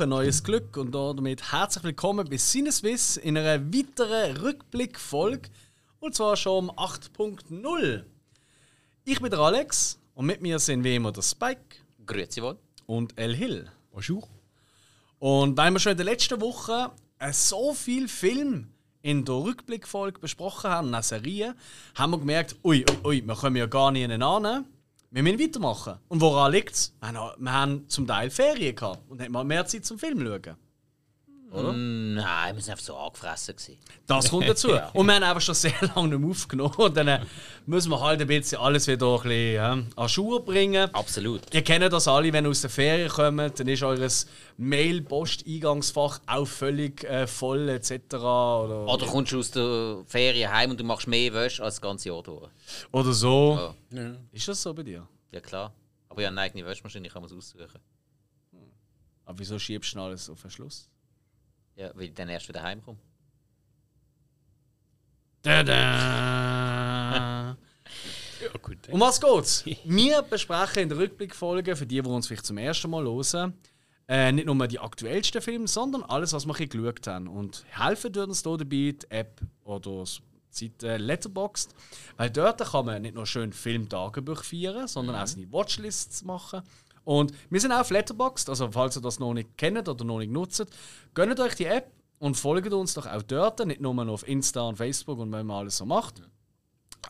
Woche, neues Glück und damit herzlich willkommen bei Sinneswiss in einer weiteren Rückblickfolge und zwar schon um 8.0. Ich bin der Alex und mit mir sind wie immer der Spike. Grüezi wohl. Und El Hill. Bonjour. Und weil wir schon in der letzten Woche äh, so viel Film in der Rückblickfolge besprochen haben, eine Serie, haben wir gemerkt, ui, ui, ui, wir kommen ja gar nicht an. Wir müssen weitermachen. Und woran liegt es? Wir, haben zum Teil Ferien gehabt und haben mal mehr Zeit zum Film schauen. Oder? Mm, nein, wir waren einfach so angefressen. Gewesen. Das kommt dazu. ja. Und wir haben einfach schon sehr lange nicht mehr aufgenommen. Und dann äh, müssen wir halt ein bisschen alles wieder ein bisschen äh, an Schuhe bringen. Absolut. Ihr kennt das alle, wenn ihr aus der Ferien kommt, dann ist euer Mail-Post-Eingangsfach auch völlig äh, voll etc. Oder, oder kommst du aus der Ferien heim und du machst mehr Wäsche als das ganze Jahr durch. Oder so. Ja. Ja. Ist das so bei dir? Ja klar. Aber ich habe eine eigene Wäschmaschine, ich kann es aussuchen. Aber wieso schiebst du alles auf den Schluss? Ja, weil ich dann erst wieder heimkomme. Da -da. ja, gut. Um was geht's? Wir besprechen in der Rückblickfolge, für die, die uns vielleicht zum ersten Mal hören, äh, nicht nur die aktuellsten Filme, sondern alles, was wir geschaut haben. Und helfen tut uns hier dabei die App oder die Seite Letterboxd. Weil dort kann man nicht nur schön Filmtagebuch feiern, sondern mhm. auch seine Watchlists machen. Und wir sind auch auf Letterboxd, also falls ihr das noch nicht kennt oder noch nicht nutzt, gönnt euch die App und folgt uns doch auch dort, nicht nur auf Insta und Facebook und wenn man alles so macht.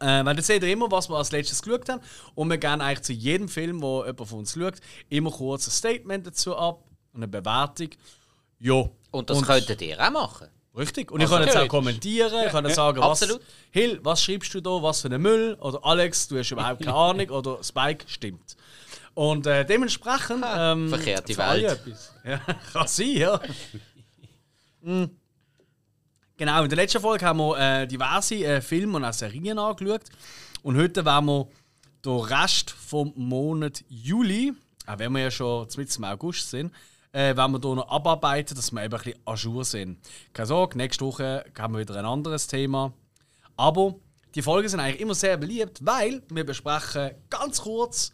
Äh, weil dann seht ihr immer, was wir als letztes geschaut haben. Und wir geben eigentlich zu jedem Film, wo jemand von uns schaut, immer kurz ein Statement dazu ab und eine Bewertung. Ja. Und das und, könntet ihr auch machen. Richtig. Und also, ich kann jetzt auch kommentieren, ich kann sagen, was, Hill, was schreibst du da, was für einen Müll? Oder Alex, du hast überhaupt keine Ahnung. Oder Spike, stimmt. Und äh, dementsprechend. Ähm, Verkehrte Welt. Etwas. Ja, kann sein, ja. mhm. Genau, in der letzten Folge haben wir äh, diverse äh, Filme und auch Serien angeschaut. Und heute werden wir den Rest vom Monat Juli, auch wenn wir ja schon im August sind, äh, werden wir hier noch abarbeiten, dass wir eben ein bisschen ajour sind. Keine Sorge, nächste Woche haben wir wieder ein anderes Thema. Aber die Folgen sind eigentlich immer sehr beliebt, weil wir besprechen ganz kurz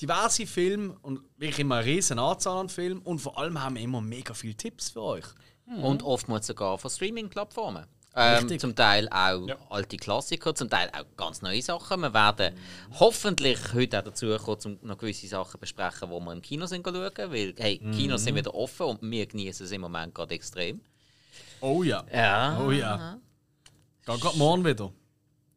diverse Filme und wirklich immer eine riesen Anzahl an Filmen und vor allem haben wir immer mega viele Tipps für euch. Mhm. Und oftmals sogar von Streaming-Plattformen. Ähm, zum Teil auch ja. alte Klassiker, zum Teil auch ganz neue Sachen. Wir werden mhm. hoffentlich heute auch dazu kommen, um noch gewisse Sachen besprechen, die wir im Kino sind schauen. Weil, hey, mhm. Kinos sind wieder offen und wir genießen es im Moment gerade extrem. Oh ja. Ja. Oh ja. Geht gerade morgen wieder.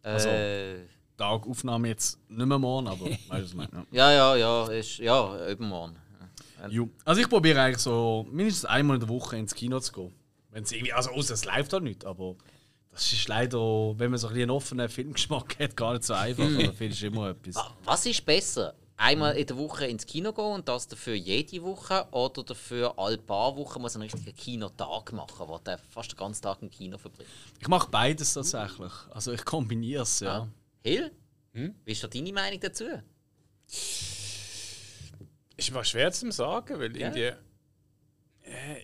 Also, äh, Tag Aufnahme jetzt nicht mehr morgen, aber weißt du, ja. ja, ja, ja, ist, ja, übermorgen. Ja. Also ich probiere eigentlich so mindestens einmal in der Woche ins Kino zu gehen. Wenn's irgendwie, also außer es läuft halt nicht, aber das ist leider, wenn man so ein einen offenen Filmgeschmack hat, gar nicht so einfach. da findest du immer etwas. Was ist besser? Einmal in der Woche ins Kino gehen und das dafür jede Woche oder dafür alle paar Wochen muss einen richtigen Kinotag machen, wo du fast den ganzen Tag im Kino verbringt? Ich mache beides tatsächlich. Also ich kombiniere es, ja. Ah. Hill, hm? wie ist da deine Meinung dazu? Ist mal schwer zu sagen, weil ja. irgendwie. Äh,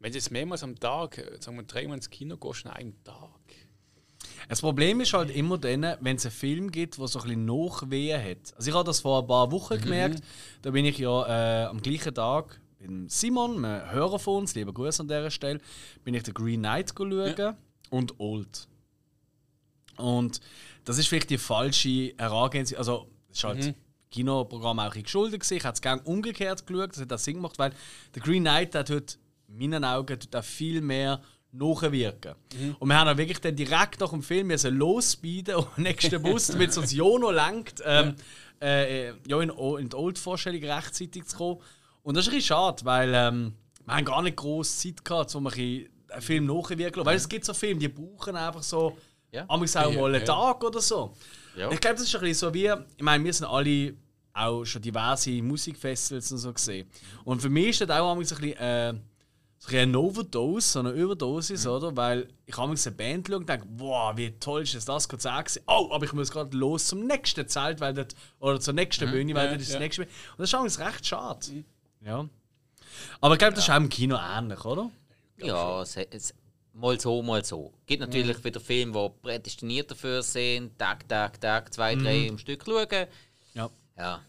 wenn du jetzt mehrmals am Tag, sagen wir dreimal ins Kino gehst, an einem Tag. Das Problem ist halt immer dann, wenn es einen Film gibt, der so ein bisschen Nachwehen hat. Also ich habe das vor ein paar Wochen mhm. gemerkt. Da bin ich ja äh, am gleichen Tag mit Simon, einem Hörer von uns, lieber Grüße an dieser Stelle, bin ich den Green Knight schauen ja. und Old. Und das ist vielleicht die falsche Herangehensweise. Also, das ist halt mhm. Kinoprogramm auch geschuldet. Ich habe es gerne umgekehrt geschaut, das hat das Sinn gemacht, weil der Green Knight hat heute, in meinen Augen, auch viel mehr nachwirken. Mhm. Und wir haben dann wirklich dann direkt nach dem Film müssen losspeeden und nächsten Bus, damit uns Jono lenkt, ähm, ja. Äh, ja, in, in die Old-Vorstellung rechtzeitig zu kommen. Und das ist ein bisschen schade, weil ähm, wir haben gar nicht groß Zeit gehabt, um einen Film nachzuwirken. Weil es gibt so Filme, die brauchen einfach so ja. auch mal einen Tag oder so. Ja. Ich glaube, das ist ein bisschen so wie, ich meine, wir sind alle auch schon diverse Musikfestivals und so gesehen. Und für mich ist das auch ein bisschen äh, so eine Overdose, so eine Überdosis, mhm. oder? Weil ich habe eine Band schauen und denke, wow, wie toll ist das, das Konzert Oh, aber ich muss gerade los zum nächsten Zelt, weil das, oder zur nächsten mhm. Bühne, weil ja, das ist ja. das nächste. Und das ist eigentlich recht schade. Mhm. Ja. Aber ich glaube, das ist auch im Kino ähnlich, oder? Ja, es, es, mal so, mal so. Es gibt natürlich mhm. wieder Filme, die prädestiniert dafür sind, Tag, Tag, Tag, zwei, drei mhm. im Stück schauen. Ja. ja.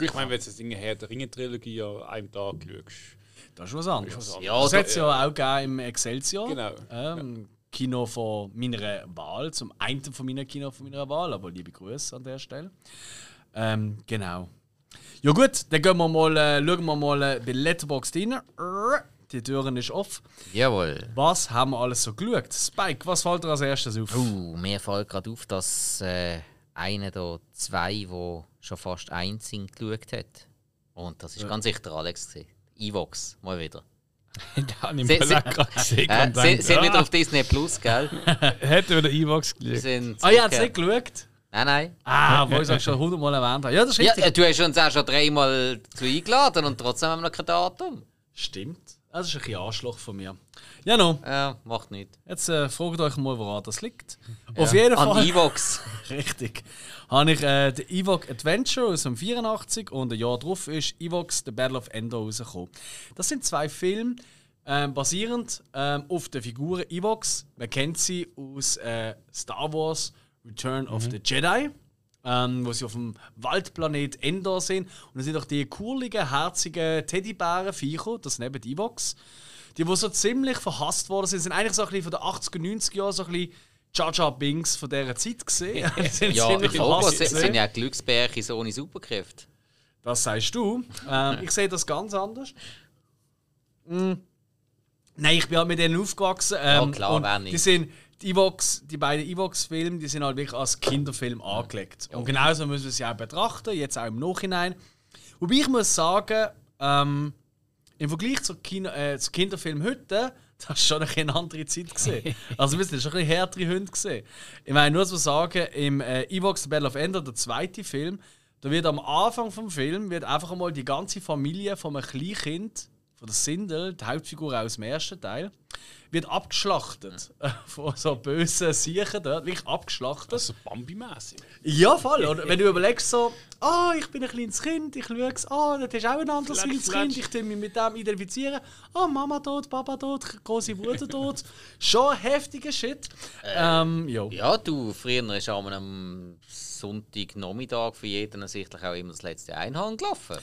Ich meine, wenn du das Ding her der Ringe-Trilogie an einem Tag schaust. Das ist was anderes. Anderes. Ja, das hat es ja auch gegeben im Excelsior. Genau. Ähm, ja. Kino von meiner Wahl, zum einen von meiner Kino von meiner Wahl, aber liebe Grüße an der Stelle. Ähm, genau. Ja gut, dann gehen wir mal, äh, schauen wir mal äh, bei Letterboxd rein. Die Türen ist off. Jawohl. Was haben wir alles so geschaut? Spike, was fällt dir als erstes auf? Uh, mir fällt gerade auf, dass äh, einer der zwei, der schon fast eins sind, geschaut hat. Und das ist ja. ganz sicher Alex. Gewesen. Evox, mal wieder. da habe ich Sie, gerade gesehen. Äh, sind, sind wieder auf Disney Plus, gell? Hätte wieder Evox geschaut. Ah, ja, hat es nicht geschaut? Nein, nein. Ah, wo ich es schon hundertmal erwähnt habe. Ja, das ist richtig. Ja, du hast uns auch schon dreimal zu eingeladen und trotzdem haben wir noch kein Datum. Stimmt. Das ist ein bisschen Anschlag von mir. Ja, no. Ja, macht nichts. Jetzt äh, fragt euch mal, woran das liegt. Ja. Auf jeden Fall. An Evox. Richtig. Habe ich äh, den Evox Adventure aus dem 84 und ein Jahr darauf ist Evox The Battle of Endor rausgekommen. Das sind zwei Filme, äh, basierend äh, auf der Figur Evox. Man kennt sie aus äh, Star Wars Return of mhm. the Jedi ähm, wo sie auf dem Waldplanet Endor sind. Und dann sind auch die kurligen, herzigen Teddybären-Viecher, das neben die Evox. Die, die so ziemlich verhasst worden sind, sind eigentlich so ein bisschen von den 80er, 90er Jahren so ein bisschen Jaja Bings von dieser Zeit gesehen. ja, die Logos sind ja Glücksbärchen so ohne Superkräfte. Das sagst du. Ähm, ich sehe das ganz anders. Mm. Nein, ich bin halt mit denen aufgewachsen. Ähm, ja, klar, und die sind die, Evox, die beiden Evox-Filme, die sind halt wirklich als Kinderfilm angelegt. Und genauso müssen wir sie auch betrachten, jetzt auch im Nachhinein. Wobei ich muss sagen, ähm, im Vergleich zu, Kino, äh, zu Kinderfilm heute, das war schon eine andere Zeit gesehen. Also wir sind schon ein bisschen härtere Hunde gesehen. Ich meine, nur zu sagen, im äh, Evox The Battle of Ender, der zweite Film, da wird am Anfang vom Film wird einfach einmal die ganze Familie von einem Kleinkind, von der Sindel, die Hauptfigur aus dem ersten Teil, wird abgeschlachtet. Ja. Von so bösen Siechen dort, wirklich abgeschlachtet. Also Bambi-mäßig. Ja, voll. Und wenn du überlegst so, ah, oh, ich bin ein kleines Kind, ich schaue es, ah, oh, das ist auch ein anderes kleines Kind, ich tue mich mit dem identifizieren. Ah, oh, Mama tot, Papa tot, große Bruder tot. Schon heftiger Shit. Äh, ähm, ja, du, früher ist am Sonntagnachmittag für jeden ersichtlich auch immer das letzte Einhorn gelaufen.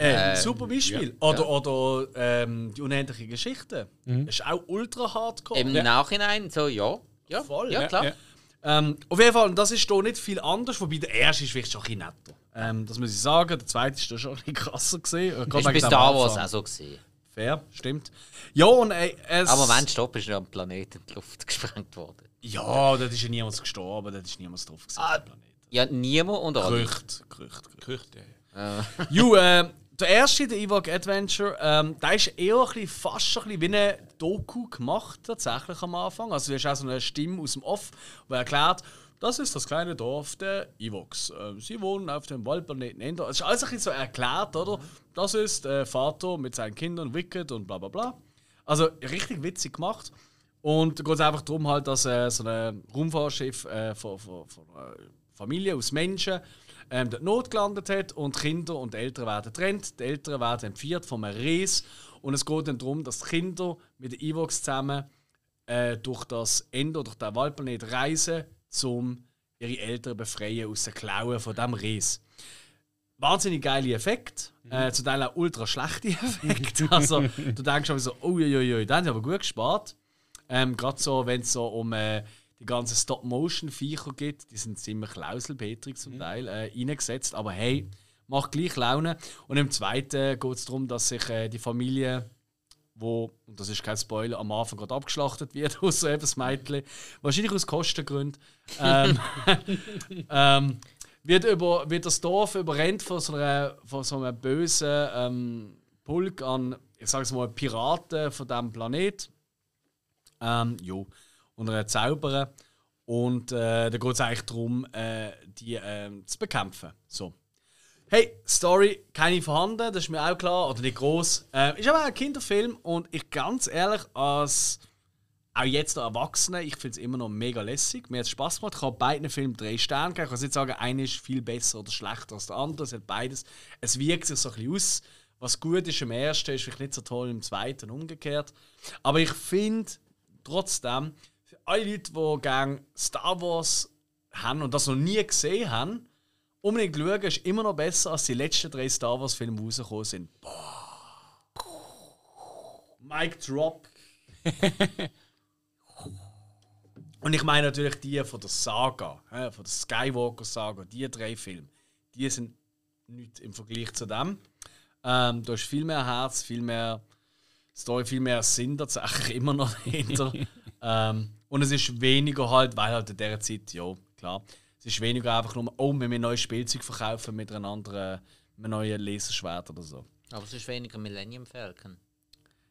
Äh, super Beispiel. Ja. Oder, oder ähm, die unendliche Geschichte. Mhm. Ist auch ultra hardcore. Im ja. Nachhinein so, ja. Ja, voll. Ja, klar. Ähm, auf jeden Fall, das ist hier nicht viel anders, wobei der erste ist vielleicht schon ein bisschen netter. Ähm, das muss ich sagen. Der zweite ist schon ein bisschen krasser gesehen. Ich bis da war es auch so gesehen. Fair, stimmt. Ja, und äh, es... Aber wenn stopp ist ja am Planeten in die Luft gesprengt worden. Ja, da ist ja niemand gestorben, da ist niemand drauf gesehen. Ah, ja, niemand und alle. Gerücht, Gerücht, Gerücht, ja. Äh. Ju, äh, der erste, der Ewok Adventure, ähm, der ist eher ein bisschen, fast schon ein bisschen wie ein Doku gemacht, tatsächlich am Anfang. Also, du hast auch so eine Stimme aus dem Off, die erklärt, das ist das kleine Dorf der Evox. Äh, sie wohnen auf dem Waldplaneten Ender. Es ist alles ein bisschen so erklärt, oder? Das ist der Vater mit seinen Kindern, Wicked und bla bla bla. Also richtig witzig gemacht. Und da geht es einfach darum, halt, dass äh, so ein Raumfahrtschiff äh, von, von, von einer Familie aus Menschen ähm, dort Not gelandet hat und Kinder und Eltern werden getrennt. Die Eltern werden entführt von einem Ries und es geht dann darum, dass die Kinder mit den Evox zusammen äh, durch das Ende, durch den Waldplanet reisen, um ihre Eltern befreien aus den Klauen von diesem Ries. Wahnsinnig geile Effekt, mhm. äh, zu Teil auch ultra schlechte Effekte. Also, du denkst schon so, oh, ui, ui, ui, da haben sie aber gut gespart. Ähm, Gerade so, wenn es so um äh, die ganzen Stop-Motion-Viecher gibt. Die sind ziemlich lauselpetrig zum mhm. Teil äh, eingesetzt. Aber hey, macht gleich Laune. Und im zweiten geht es darum, dass sich äh, die Familie, wo, und das ist kein Spoiler, am Anfang gerade abgeschlachtet wird, außer eben das Mädchen, wahrscheinlich aus Kostengründen, ähm, ähm, wird, über, wird das Dorf überrennt von so, einer, von so einem bösen ähm, Pulk an, ich sage es mal, Piraten von diesem Planet. Ähm, jo und er zaubern. Und äh, da geht es eigentlich darum, äh, die äh, zu bekämpfen. So. Hey, Story, keine vorhanden, das ist mir auch klar, oder nicht groß. Äh, ist aber ein Kinderfilm und ich ganz ehrlich, als auch jetzt noch Erwachsene, ich finde es immer noch mega lässig. Mir hat es Spaß gemacht. Ich habe beiden Filmen drei Sterne gegeben. Ich kann nicht sagen, einer ist viel besser oder schlechter als der andere. Es hat beides. Es wirkt sich so ein bisschen aus. Was gut ist im ersten, ist vielleicht nicht so toll im zweiten, umgekehrt. Aber ich finde, trotzdem, alle Leute, die gerne Star Wars haben und das noch nie gesehen haben, unbedingt schauen, ist immer noch besser, als die letzten drei Star Wars-Filme rausgekommen sind. Boah. Mic Drop. und ich meine natürlich die von der Saga, von der Skywalker-Saga, die drei Filme. Die sind nicht im Vergleich zu dem. Ähm, da ist viel mehr Herz, viel mehr Story, viel mehr Sinn tatsächlich immer noch dahinter. ähm, und es ist weniger halt, weil halt in dieser Zeit, ja, klar, es ist weniger einfach nur, oh, wenn wir ein neues Spielzeug verkaufen mit einer anderen, mit einem neuen Laserschwert oder so. Aber es ist weniger Millennium Falcon.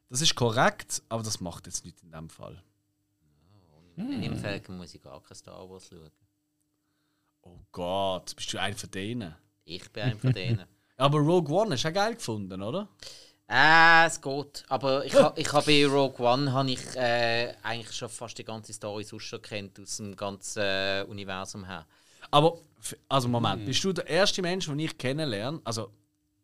Das ist korrekt, aber das macht jetzt nicht in dem Fall. Oh, Millennium hm. Falcon muss ich gar kein Star Wars schauen. Oh Gott, bist du einer von denen? Ich bin einer von denen. aber Rogue One hast du auch geil gefunden, oder? Äh, es geht. Aber ich, ha, ich habe bei Rogue One habe ich äh, eigentlich schon fast die ganze Story sonst schon kennt aus dem ganzen äh, Universum her. Aber, also Moment, mhm. bist du der erste Mensch, den ich kennenlerne, also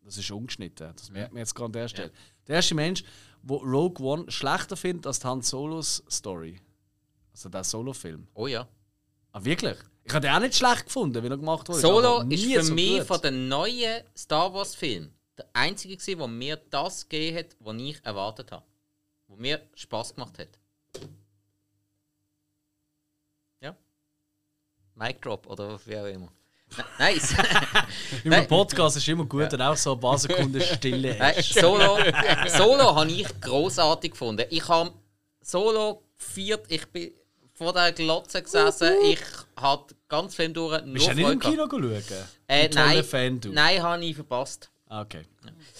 das ist ungeschnitten, das merkt man jetzt gerade an der Stelle. Ja. Der erste Mensch, der Rogue One schlechter findet als Han Solos Story. Also der Solo-Film. Oh ja. Ah, wirklich? Ich habe den auch nicht schlecht gefunden, wie er gemacht wurde. Solo ist für so mich gut. von den neuen Star Wars-Filmen der einzige, der mir das gegeben hat, was ich erwartet habe. Was mir Spaß gemacht hat. Ja. Mic Drop oder wie auch immer. Nice! Im Podcast ist immer gut, ja. wenn auch so ein paar Sekunden Stille ist. Solo, Solo habe ich großartig gefunden. Ich habe Solo viert, ich bin vor der Glotze gesessen. Ich habe ganz Film durch Bist du nicht im Kino schauen? Äh, nein, nein, habe ich verpasst. Okay.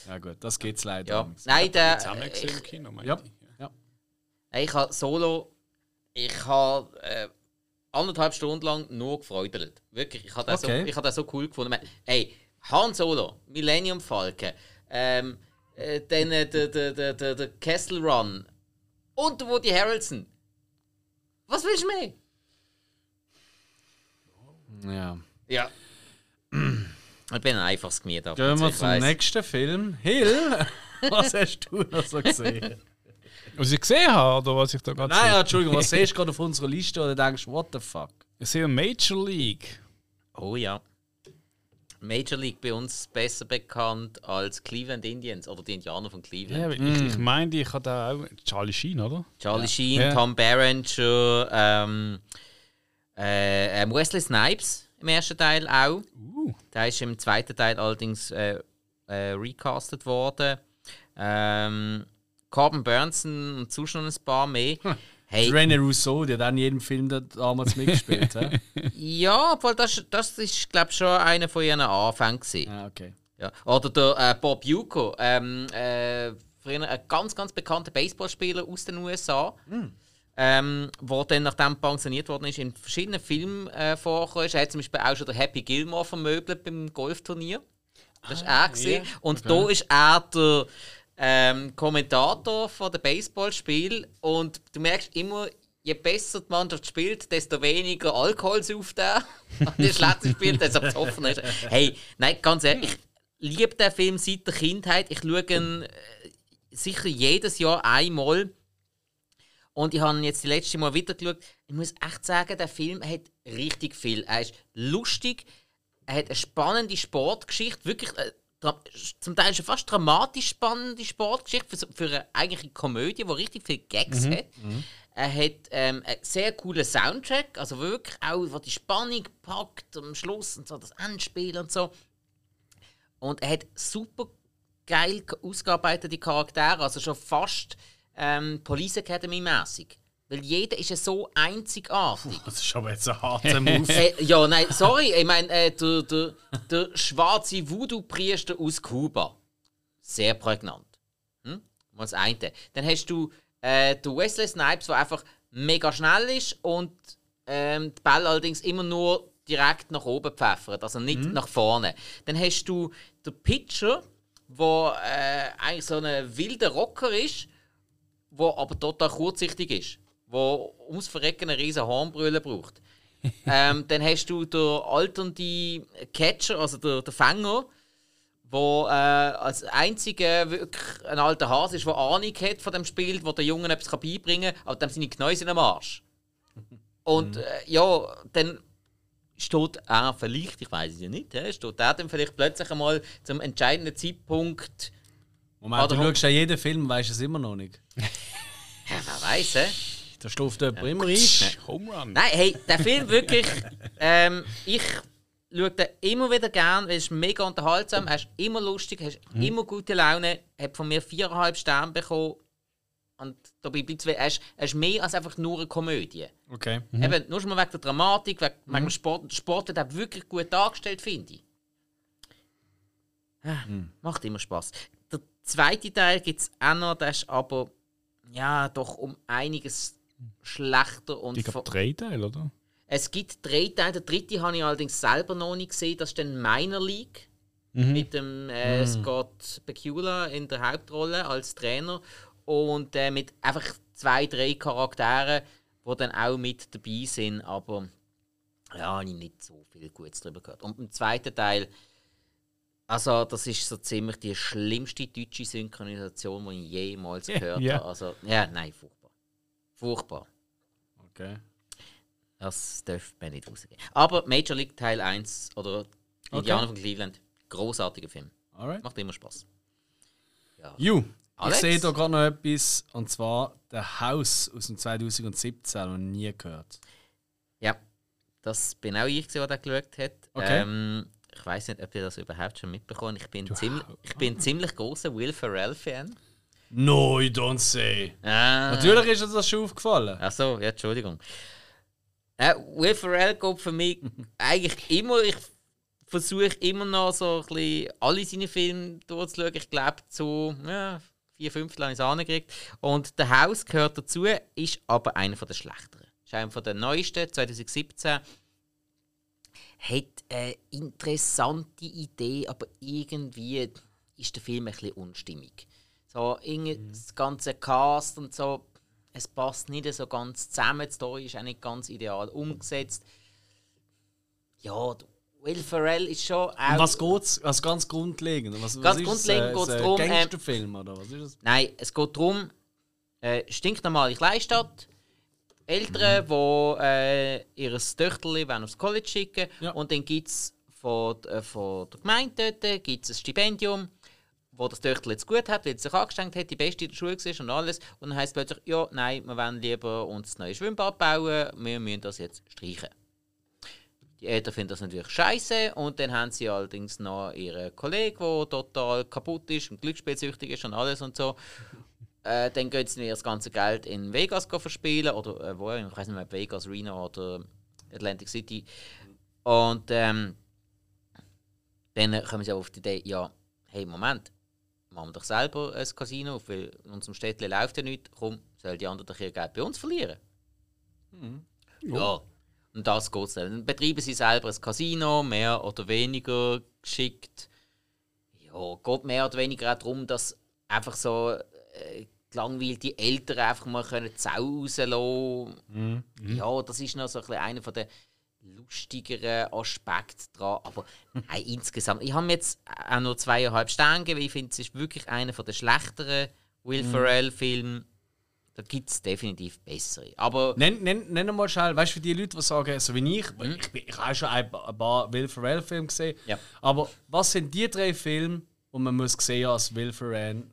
Ja gut, das geht's leider. Ja. Nein, der... Zusammen im Kino, ja. ja. Ich habe Solo... Ich habe... Äh, anderthalb Stunden lang nur gefreudelt. Wirklich, ich habe das, okay. so, ich hab das so cool gefunden. Hey, Han Solo, Millennium Falcon, ähm, äh, dann äh, der, der, der, der, der Castle Run und Woody Harrelson. Was willst du mehr? Ja. Ja. Ich bin ein einfaches Gemüt. Gehen wir zum weiss. nächsten Film. Hill, was hast du noch so gesehen? Was ich gesehen habe, oder was ich da gerade Nein, ja, Entschuldigung, was siehst du gerade auf unserer Liste oder denkst, what the fuck? Ich sehe Major League. Oh ja. Major League bei uns besser bekannt als Cleveland Indians oder die Indianer von Cleveland. Ja, ich, mm. ich meine, ich habe da auch Charlie Sheen, oder? Charlie ja. Sheen, ja. Tom Berenger, ähm, äh, ähm, Wesley Snipes im ersten Teil auch. Uh. Der ist im zweiten Teil allerdings äh, äh, recastet worden. Ähm, Corbin Burnson und schon ein paar mehr. Hm. Hey. René Rousseau, der hat in jedem Film damals mitgespielt. ja, obwohl das, das ist, glaube ich, schon einer von ihren Anfängen. Ah, okay. Ja. Oder der äh, Bob Yuko, ähm, äh, ein ganz, ganz bekannter Baseballspieler aus den USA. Mm. Ähm, wo dann, nachdem pensioniert worden ist, in verschiedenen Filmen äh, vorgekommen ist. Er hat zum Beispiel auch schon der Happy Gilmore vermöbelt beim Golfturnier. Das war ah, er. Yeah. Und okay. da ist er der ähm, Kommentator von dem Baseballspiel und du merkst immer, je besser die Mannschaft spielt, desto weniger Alkohol sauft er. Und je schlechter spielt, desto besoffener ist Hey, nein, ganz ehrlich, ich liebe den Film seit der Kindheit. Ich schaue ihn äh, sicher jedes Jahr einmal. Und ich habe ihn jetzt das letzte Mal wieder geschaut. Ich muss echt sagen, der Film hat richtig viel. Er ist lustig, er hat eine spannende Sportgeschichte, wirklich äh, zum Teil schon fast dramatisch spannende Sportgeschichte für, für eine eigentliche Komödie, die richtig viele Gags mhm. hat. Mhm. Er hat ähm, einen sehr coolen Soundtrack, also wirklich auch, wo die Spannung packt am Schluss und so das Endspiel und so. Und er hat super geil ausgearbeitete Charaktere, also schon fast ähm, Police Academy mäßig. Weil jeder ist ja so einzigartig. Das ist aber jetzt ein harter Move. äh, ja, nein, sorry. Ich meine, äh, der, der, der schwarze Voodoo-Priester aus Kuba. Sehr prägnant. Hm? Das eine. Dann hast du äh, den Wesley Snipes, der einfach mega schnell ist und ähm, die Ball allerdings immer nur direkt nach oben pfeffert, also nicht mhm. nach vorne. Dann hast du den Pitcher, der äh, eigentlich so ein wilder Rocker ist, der aber total kurzsichtig ist wo ums Verrecken eine riesen Hornbrille braucht. ähm, dann hast du den alternde Catcher, also der, der Fänger, wo äh, als einziger wirklich ein alter Hase ist, der Ahnung hat von dem Spiel, wo der Jungen etwas kann beibringen kann, aber dann seine Knäuse am Arsch. Und äh, ja, dann steht er vielleicht, ich weiß es ja nicht, steht er dann vielleicht plötzlich einmal zum entscheidenden Zeitpunkt. Moment, Oder- du schaust ja jeden Film, weißt es immer noch nicht. Ja, wer weiß, hä? Da stuft jemand immer ein. Home Run. Nein, hey, der Film wirklich. Ähm, ich schaue den immer wieder gern, weil es ist mega unterhaltsam, er ist immer lustig, hast immer gute Laune, hat von mir viereinhalb Sterne bekommen. Und dabei bleibt es, er ist, er ist mehr als einfach nur eine Komödie. Okay. Eben, nur schon mal wegen der Dramatik, wegen, wegen dem Sport. Der Sport hat er wirklich gut dargestellt, finde ich. Ah, Macht immer Spaß. Der zweite Teil gibt es auch noch, der ist aber ja doch um einiges schlechter und Ich glaube, drei Teile, oder? es gibt drei Teile. Der dritte habe ich allerdings selber noch nicht gesehen. Das ist dann Minor League. Mit dem äh, Scott Bakula in der Hauptrolle als Trainer. Und äh, mit einfach zwei, drei Charakteren, die dann auch mit dabei sind. Aber ja, habe ich nicht so viel Gutes darüber gehört. Und im zweiten Teil, also das ist so ziemlich die schlimmste deutsche Synchronisation, die ich jemals gehört ja. habe. Also, ja, nein, furchtbar. Furchtbar. Okay. Das darf man nicht rausgehen. Aber Major League Teil 1 oder Indianer von Cleveland, großartiger Film. Alright. Macht immer Spaß. You, ich Alex? sehe da gerade noch etwas, und zwar der Haus aus dem 2017, noch nie gehört. Ja, das bin auch ich, der geschaut hat. Okay. Ähm, ich weiß nicht, ob ihr das überhaupt schon mitbekommen Ich bin, ziemlich, ich bin ein ziemlich großer Will Ferrell-Fan. No, you don't say. Ah. Natürlich ist uns das schon aufgefallen. Ach so, ja, Entschuldigung. Äh, Will Ferrell geht für mich eigentlich immer. Ich versuche immer noch so ein bisschen alle seine Filme durchzuschauen. Ich glaube, zu ja, vier Fünftel habe ich es angekriegt. Und «The House» gehört dazu, ist aber einer der schlechteren. Ist einer der neuesten, 2017. Hat eine interessante Idee, aber irgendwie ist der Film ein bisschen unstimmig. So, irgendwie das ganze Cast und so, es passt nicht so ganz zusammen. Die Story ist auch nicht ganz ideal umgesetzt. Ja, Will Ferrell ist schon auch. Um was geht's? Also ganz grundlegend. Was, Ganz was ist grundlegend es? geht's Ein darum, ähm, Gangsterfilm oder was ist das? Nein, es geht darum, äh, stinknormale Kleinstadt. Eltern, die äh, ihr Töchterli wollen aufs College schicken Ja. und dann gibt es von, äh, von der Gemeinde dort gibt's ein Stipendium, wo das Töchterli jetzt gut hat, weil es sich angestrengt hat, die Beste in der Schule war und alles. Und dann heisst es plötzlich, ja, nein, wir wollen lieber uns ein neues Schwimmbad bauen, wir müssen das jetzt streichen. Die Eltern finden das natürlich scheiße und dann haben sie allerdings noch ihren Kollegen, der total kaputt ist und glücksspielsüchtig ist und alles und so. Äh, dann gehen sie das ganze Geld in Vegas go verspielen oder äh, wo, ich weiß nicht mehr, Vegas, Reno oder Atlantic City. Und ähm, dann kommen sie auf die Idee, ja, hey, Moment, machen wir doch selber ein Casino, weil in unserem Städtchen läuft ja nichts, komm, sollen die anderen doch ihr Geld bei uns verlieren? Ja, und das geht dann. Dann betreiben sie selber ein Casino, mehr oder weniger geschickt. Ja, geht mehr oder weniger auch darum, dass einfach so äh, gelangweilte Eltern einfach mal können die Sau rauslassen Ja, das ist noch so ein einer von der lustigeren Aspekte dran. Aber nein, insgesamt, ich habe jetzt auch nur zweieinhalb Sterne gegeben, weil ich finde, es ist wirklich einer der schlechteren Will Ferrell-Filme. Da gibt es definitiv bessere. Aber Nenn, nenn, nenn mal schnell, weißt du, für die Leute, die sagen, so wie ich, Mhm. ich, bin- ich habe schon ein paar, ein paar Will Ferrell-Filme gesehen, Ja. aber was sind die drei Filme, die man muss sehen als Will Ferrell,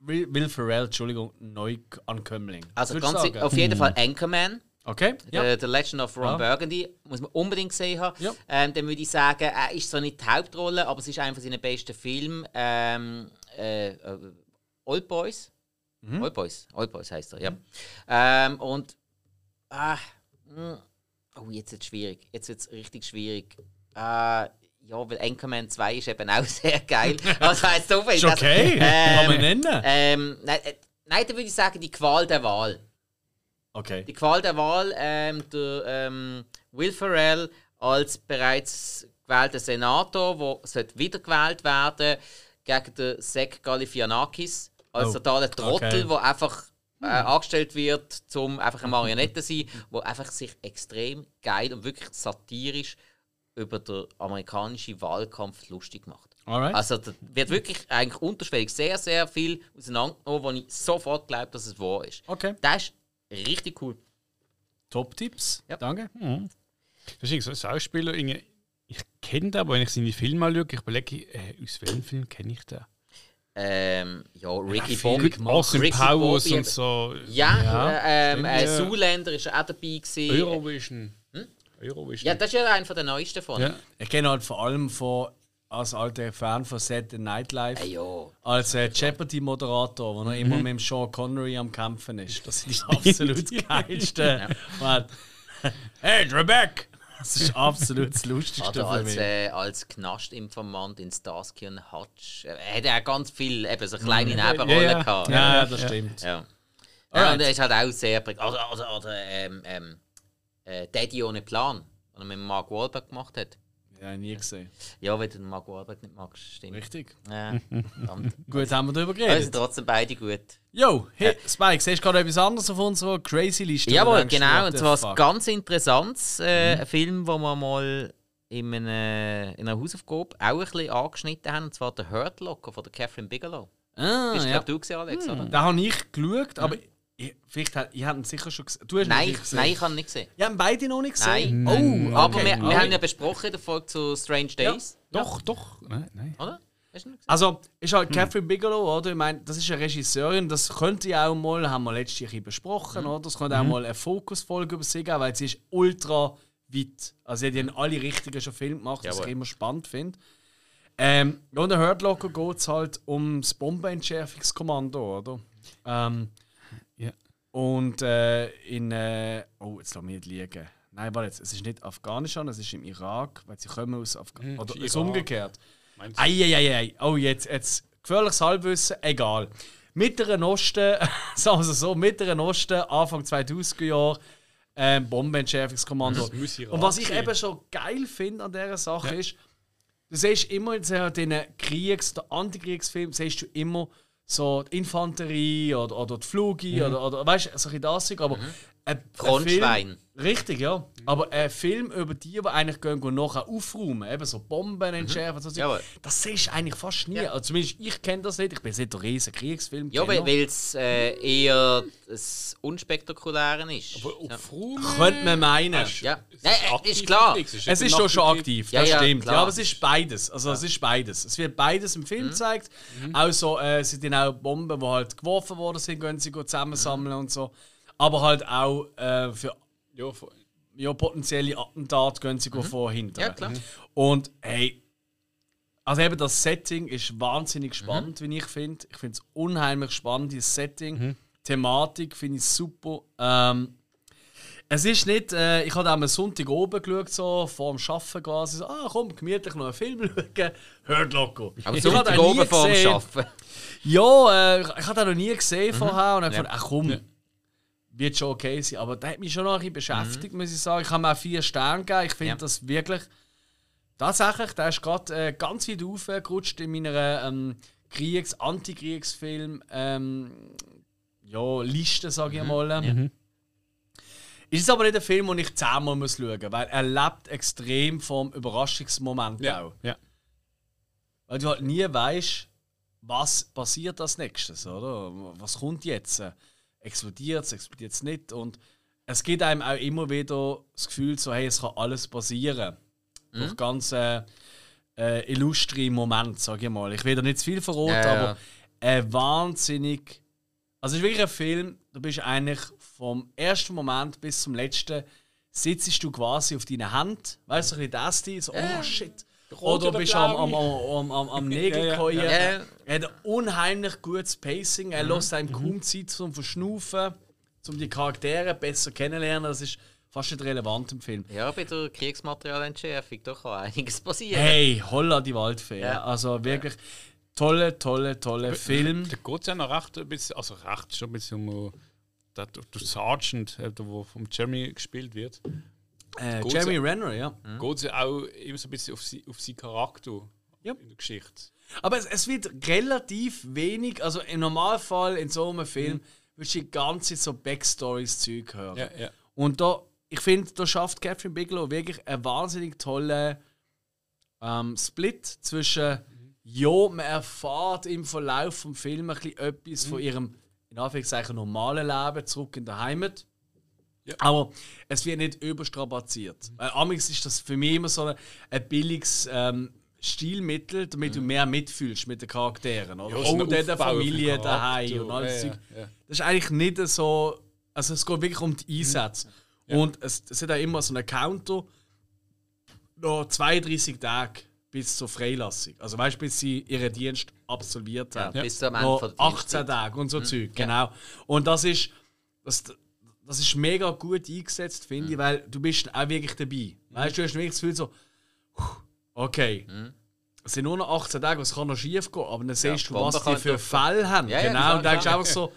Will, Will Ferrell, Entschuldigung, Neuankömmling? also ganz, sagen? auf jeden Fall Anchorman. Okay, ja. The, The Legend of Ron Ja. Burgundy muss man unbedingt gesehen haben. Ja. Ähm, dann würde ich sagen, er ist zwar nicht die Hauptrolle, aber es ist einer von seinen besten Filmen. Ähm, äh, äh, Old Boys. Mhm. Old Boys. Old Boys heißt er, ja. Ähm, und ah, mh, oh, jetzt wird es schwierig. Jetzt wird es richtig schwierig. Äh, ja, weil Anchorman 2 ist eben auch sehr geil. Was heißt so viel? Ist okay, kann man nennen. Ähm, nein, äh, nein, dann würde ich sagen, die Qual der Wahl. Okay. Die Qual der Wahl, ähm, der ähm, Will Ferrell als bereits gewählter Senator, der wiedergewählt werden gegen den Zach Galifianakis als Oh, totaler Trottel, okay. der einfach äh, angestellt wird, um einfach eine Marionette zu sein, wo einfach sich extrem geil und wirklich satirisch über den amerikanischen Wahlkampf lustig gemacht. Alright. Also da wird wirklich eigentlich unterschwellig sehr, sehr viel auseinandergenommen, wo ich sofort glaube, dass es wahr ist. Okay. Das ist richtig cool. Top-Tipps. Ja. Danke. Das ist so ein Schauspieler, ich kenne den, aber wenn ich seine Filme anschaue, ich überlege, äh, aus welchem Film kenne ich den? Ähm, ja, Ricky Bobby. Austin Ricky Powers Bobby- und so. Ja, äh, ähm, äh, ja. Zoolander ist auch dabei gewesen. Eurovision. Eurovision. Ja, das ist ja einer von den neuesten von. Ja. Ich kenne halt vor allem von, als alter Fan von Saturday Night Live. Äh, ja. Als äh, Jeopardy-Moderator, wo er Mhm. immer mit dem Sean Connery am Kämpfen ist. Das ist die absolut geilste. Man- Hey, Trebek! Das ist absolut das Lustigste Oder für als, mich. äh, als Knastinformant in Starsky und Hutch. Er hat ja ganz viel, eben so kleine Nebenrollen ja. gehabt. ja, ja, das stimmt. Ja. Alright. ja und er ist halt auch sehr. Oder, oder, oder ähm, ähm, äh, Daddy ohne Plan, was er mit Mark Wahlberg gemacht hat. Ja, nie gesehen. Ja, wenn du den Mark Wahlberg nicht magst, stimmt. Richtig. Ja. Gut, haben wir darüber Aber sind geredet. trotzdem beide gut. Jo, hey, Spike, siehst du gerade etwas anderes auf unserer Crazy-Liste? Jawohl, Oder denkst du, genau. Und zwar was fuck? ganz Interessantes. Äh, Mhm. Ein Film, den wir mal in einer, in einer Hausaufgabe auch ein bisschen angeschnitten haben. Und zwar der Hurt Locker von der Catherine Bigelow. Ah, Bist du, ja. glaub, du gesehen, Alex, oder? Da habe ich geschaut, aber ich, vielleicht hat, ich habe ihn sicher schon gesehen. Du hast ihn Nein, nicht gesehen. nein, ich habe ihn nicht gesehen. Wir haben beide noch nicht gesehen. Nein. Oh, Aber okay. wir, wir Okay. haben ja besprochen in der Folge zu Strange Days, Doch, doch. Nein, nein. oder? Hast du ihn gesehen? Also, ist halt Catherine Bigelow, oder? Ich meine, das ist eine Regisseurin, das könnte ja auch mal, haben wir letztes Jahr besprochen, oder? Das könnte auch mal eine Fokusfolge über sie geben, weil sie ist ultra weit. Also, sie hat ja in alle Richtungen schon Filme gemacht, was Jawohl. ich immer spannend finde. Ähm, ja, und der Hurt Locker geht es halt ums Bombenentschärfungskommando, oder? Ähm, Ja. Und äh, in. Äh, oh, jetzt lass mich nicht liegen. Nein, warte jetzt. Es ist nicht Afghanistan, es ist im Irak, weil sie kommen aus Afghanistan. Hm, oder ist Irak. umgekehrt. Eieiei. Oh, jetzt, jetzt. Gefährliches Halbwissen, egal. Mitteren Osten, sagen wir es so, Mitteren Osten, Anfang 2000er Jahre, ähm, Bombenentschärfungskommando. Und was ich eben schon geil finde an dieser Sache ist, du siehst immer in den Kriegs-, oder Antikriegsfilmen, siehst du immer so die Infanterie oder, oder die Flugi oder, oder weißt du, so ein bisschen das, aber ein, ein Frontschwein. Film- Richtig, ja. Aber ein Film über die, die eigentlich gehen, gehen nachher aufräumen, eben so Bomben entschärfen, so Zeug, Jawohl. das siehst du eigentlich fast nie. Also zumindest ich kenne das nicht. Ich bin nicht ein riesen Kriegsfilm. Ja, weil es äh, eher das Unspektakuläre ist. Aber ja. auf Raum. Könnte man meinen. Ja, Es Nein, äh, aktiv ist klar. Es eben ist doch schon aktiv, Ja, das ja, stimmt. klar. Ja, aber es ist beides. Also es ist beides. Es wird beides im Film gezeigt. Auch so, äh, es sind dann auch Bomben, die halt geworfen worden sind, können sie gut zusammensammeln und so. Aber halt auch äh, für Ja, ja, potenzielle Attentate gehen sie mhm. vorhinter. Ja, klar. Und hey, also eben das Setting ist wahnsinnig spannend, wie ich finde. Ich finde es unheimlich spannend, dieses Setting. Thematik finde ich super. Ähm, es ist nicht, äh, ich habe am Sonntag oben geschaut, so vor dem Arbeiten quasi, so, ah komm, gemütlich noch einen Film schauen, hört locker. Aber Ich so habe den oben vor dem. Arbeiten. Ja, äh, ich habe den noch nie gesehen Mhm. vorher und habe gedacht, ach komm, wird schon okay sein. Aber der hat mich schon noch ein bisschen beschäftigt, muss ich sagen. Ich habe ihm auch vier Sterne gegeben. Ich finde Mhm. Ja. das wirklich. Tatsächlich, der ist gerade äh, ganz weit aufgerutscht in meiner ähm, Kriegs-, Antikriegsfilm ähm, ja, Liste, sage Mhm. ich mal. Ist es aber nicht ein Film, den ich zehnmal muss schauen muss, weil er lebt extrem vom Überraschungsmoment Ja. auch. Ja. Weil du halt nie weißt, was passiert als nächstes, oder? Was kommt jetzt? Explodiert es, explodiert es nicht? Und es gibt einem auch immer wieder das Gefühl, so, hey, es kann alles passieren. Durch ganz äh, äh, illustre Momente, sage ich mal. Ich will da nicht zu viel verraten, Ja, ja. aber ein wahnsinnig. Also, es ist wirklich ein Film, du bist eigentlich vom ersten Moment bis zum letzten, sitzt du quasi auf deinen Händen, weißt du, ein bisschen das, so, oh shit. Oder oder bist am, am, am, am, am Nägel Ja, ja. Er hat ein unheimlich gutes Pacing. Er lässt einem kaum Zeit zum Verschnaufen, um die Charaktere besser kennenzulernen. Das ist fast nicht relevant im Film. Ja, bei der Kriegsmaterialentschärfung da kann einiges passieren. Hey, holla die Waldfee. Ja. Also wirklich tolle, tolle, tolle Film. Da geht es ja noch recht, ein bisschen, also recht schon ein bisschen um der, der Sergeant, äh, der wo vom Jeremy gespielt wird. Äh, Jeremy so- Renner, ja. Geht es auch immer so ein bisschen auf, sie, auf seinen Charakter Ja. in der Geschichte. Aber es, es wird relativ wenig, also im Normalfall in so einem Film, würdest du die ganze Zeit so Backstories-Zeug hören. Ja, ja. Und da ich finde, da schafft Catherine Bigelow wirklich einen wahnsinnig tollen ähm, Split zwischen, ja, man erfährt im Verlauf des Films ein bisschen etwas von ihrem, in Anführungszeichen, normalen Leben zurück in der Heimat. Aber es wird nicht überstrapaziert. Weil amigs ist das für mich immer so ein, ein billiges ähm, Stilmittel, damit du mehr mitfühlst mit den Charakteren. Oder? Ja, oh, der der Familie daheim und all das Ja, Zeug. ja, ja. Das ist eigentlich nicht so. Also es geht wirklich um die Einsätze. Und es, es hat auch immer so einen Counter. Noch 32 Tage bis zur Freilassung. Also weißt du, bis sie ihren Dienst absolviert haben. Bis zum Ende Noch von der 18 Dienstzeit. Tage und so Zeug, genau. Und das ist, das, das ist mega gut eingesetzt, finde ich, weil du bist auch wirklich dabei. Weißt du, du hast wirklich das Gefühl so, okay, es sind nur noch 18 Tage, was kann noch schief gehen, aber dann siehst du, Bombe was die für. Fälle haben. Ja, ja, genau, klar, und denkst einfach so,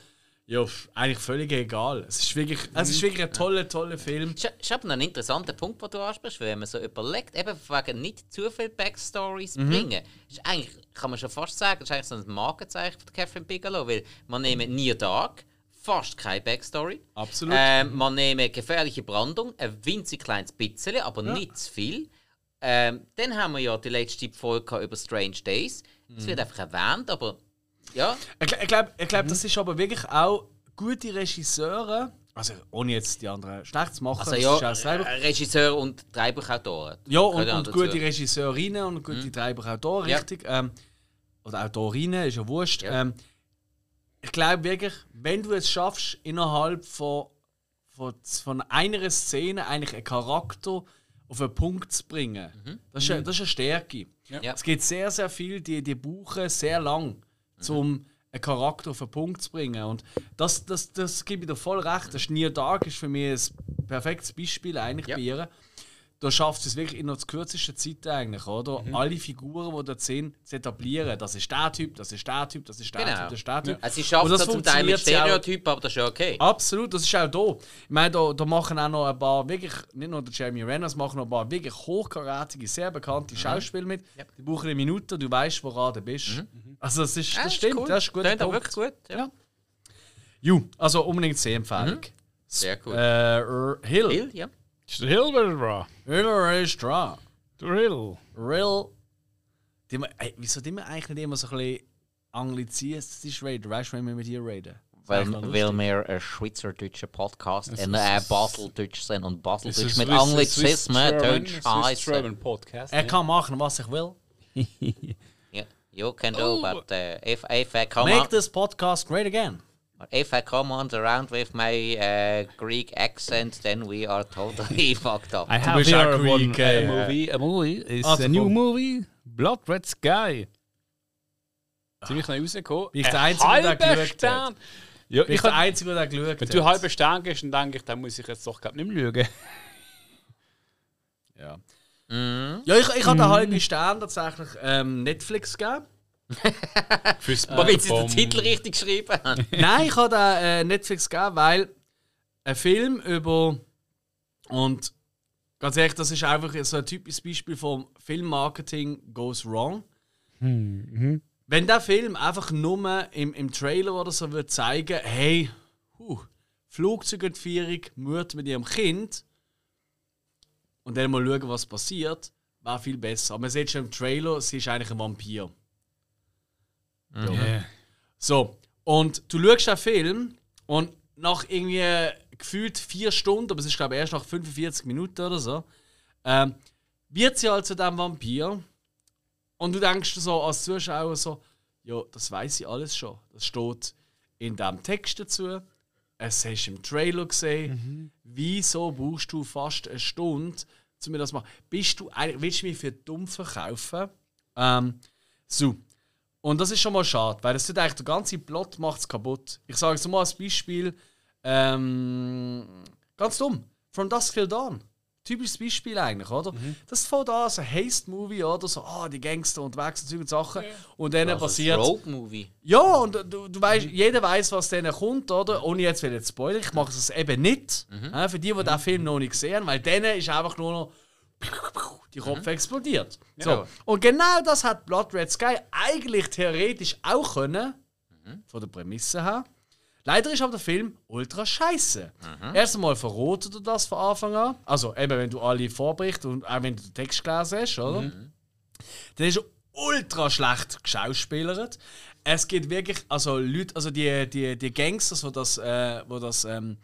ja, eigentlich völlig egal. Es ist wirklich, es ist wirklich ein toller, toller Film. Das ist aber noch ein interessanter Punkt, den du ansprichst, wenn man so überlegt, eben wegen nicht zu viele Backstories Mhm. bringen, ist eigentlich, kann man schon fast sagen, das ist eigentlich so ein Markenzeichen von Catherine Bigelow, weil man nehme Near Dark, fast keine Backstory. Absolut. Ähm, man nehme gefährliche Brandung, ein winzig kleines bisschen, aber nicht zu viel. Ähm, dann haben wir ja die letzte Folge über Strange Days. Das Mhm. wird einfach erwähnt, aber ja, Ich, ich glaube, ich glaub, das ist aber wirklich auch gute Regisseure, also ohne jetzt die anderen schlecht zu machen, also ja, äh, Regisseur und Drehbuchautoren. Ja, und, und gute Regisseurinnen und gute Drehbuchautoren, Ja. richtig. Ähm, oder Autorinnen, ist ja wurscht. Ja. Ähm, ich glaube wirklich, wenn du es schaffst, innerhalb von, von, von einer Szene eigentlich einen Charakter auf einen Punkt zu bringen, das, ist, eine- das ist eine Stärke. Ja. Es gibt sehr, sehr viel, die, die brauchen sehr lang, um einen Charakter auf einen Punkt zu bringen. Und das, das, das gebe ich dir voll recht. Das Near Dark ist für mich ein perfektes Beispiel eigentlich Ja. bei ihr. Da schafft es wirklich in der kürzesten Zeit eigentlich, oder? Mhm. Alle Figuren, die dort sind, zu etablieren. Das ist der Typ, das ist der Typ, das ist der Genau. Typ, das ist der Typ. Also sie das es zum Teil mit ja Stereotypen, aber das ist ja okay. Absolut, das ist auch da. Ich meine, da, da machen auch noch ein paar wirklich, nicht nur der Jeremy Renner, es machen noch ein paar wirklich hochkarätige, sehr bekannte Schauspieler mit. Die brauchen eine Minute, du weißt, woran du bist. Also das, ist, Ja, das ist stimmt, cool. das ist Klingt auch wirklich gut. Ja. Ja. Ju, also unbedingt Sehempfehlung. Sehr cool. Äh, Hill. Hill, ja. Ist der Hill wieder dran? Hill ist dran. Der Hill. Real. Die, wir- ey, wieso die wir eigentlich nicht immer so ein bisschen anglizistisch raiden? Weißt du, wenn wir mit dir raiden? Weil, weil wir ein schweizerdeutscher Podcast in äh, Baseldeutsch sind und Baseldeutsch mit Anglizismen, Swiss German- Deutsch heißen. Podcast. Er kann machen, was ich will. Ja, you can do, Oh. but uh, if, if, I come Make on, this podcast great again. If I come on around with my uh, Greek accent, then we are totally fucked up. I have here one Greek, uh, movie. A movie is Also a new movie. Blood Red Sky. Ziemlich schnell rausgekommen. Bin ich der Ein Einzige, der geschaut hat? Stern. Ja, Bin ich der Einzige, der geschaut wenn hat. du halber Stern gehst, dann denke ich, dann muss ich jetzt doch glaub, nicht mehr lügen. Ja, Mhm. ja ich, ich habe den halben Stern tatsächlich ähm, Netflix gegeben. Fürs Aber wenn sie den Titel richtig geschrieben haben. Nein, ich habe den äh, Netflix gegeben, weil ein Film über. Und ganz ehrlich, das ist einfach so ein typisches Beispiel vom Filmmarketing goes wrong. Wenn der Film einfach nur im, im Trailer oder so würde zeigen, hey, huh, Flugzeugentführung, Mord mit ihrem Kind und dann mal schauen, was passiert, wäre viel besser. Aber man sieht schon im Trailer, sie ist eigentlich ein Vampir. Yeah. So, und du schaust den Film und nach irgendwie gefühlt vier Stunden, aber es ist glaube ich erst nach 45 Minuten oder so, ähm, wird sie halt zu diesem Vampir. Und du denkst so als Zuschauer so, ja, das weiß ich alles schon. Das steht in dem Text dazu. Es hast du im Trailer gesehen. Wieso brauchst du fast eine Stunde, um mir das zu machen? Bist du eigentlich, willst du mich für dumm verkaufen? Ähm, so. Und das ist schon mal schade, weil das tut eigentlich der ganze Plot macht's kaputt. Ich sage es mal als Beispiel. Ähm, ganz dumm. From Dusk Till Dawn. Typisches Beispiel eigentlich, oder? Das fängt an, so ein Haste-Movie, oder? So, ah, die Gangster unterwegs und Zeug und Sachen. Und dann passiert. Rogue-Movie. Ja, und du, du weißt, jeder weiß, was denen kommt, oder? Ohne jetzt wieder zu spoilern. Ich mache es eben nicht. äh, für die, die den Film noch nicht gesehen haben, weil denen ist einfach nur noch die Kopf explodiert. So. Ja. Und genau das hat Blood Red Sky eigentlich theoretisch auch können, von der Prämisse her. Leider ist aber der Film ultra scheiße. Mhm. Erst einmal verrotet er das von Anfang an. Also eben, wenn du alle Vorberichte und auch wenn du den Text gelesen hast, oder? Mhm. Dann ist er ultra schlecht geschauspielert. Es geht wirklich, also Leute, also die, die, die Gangsters, die das, äh, wo das, ähm,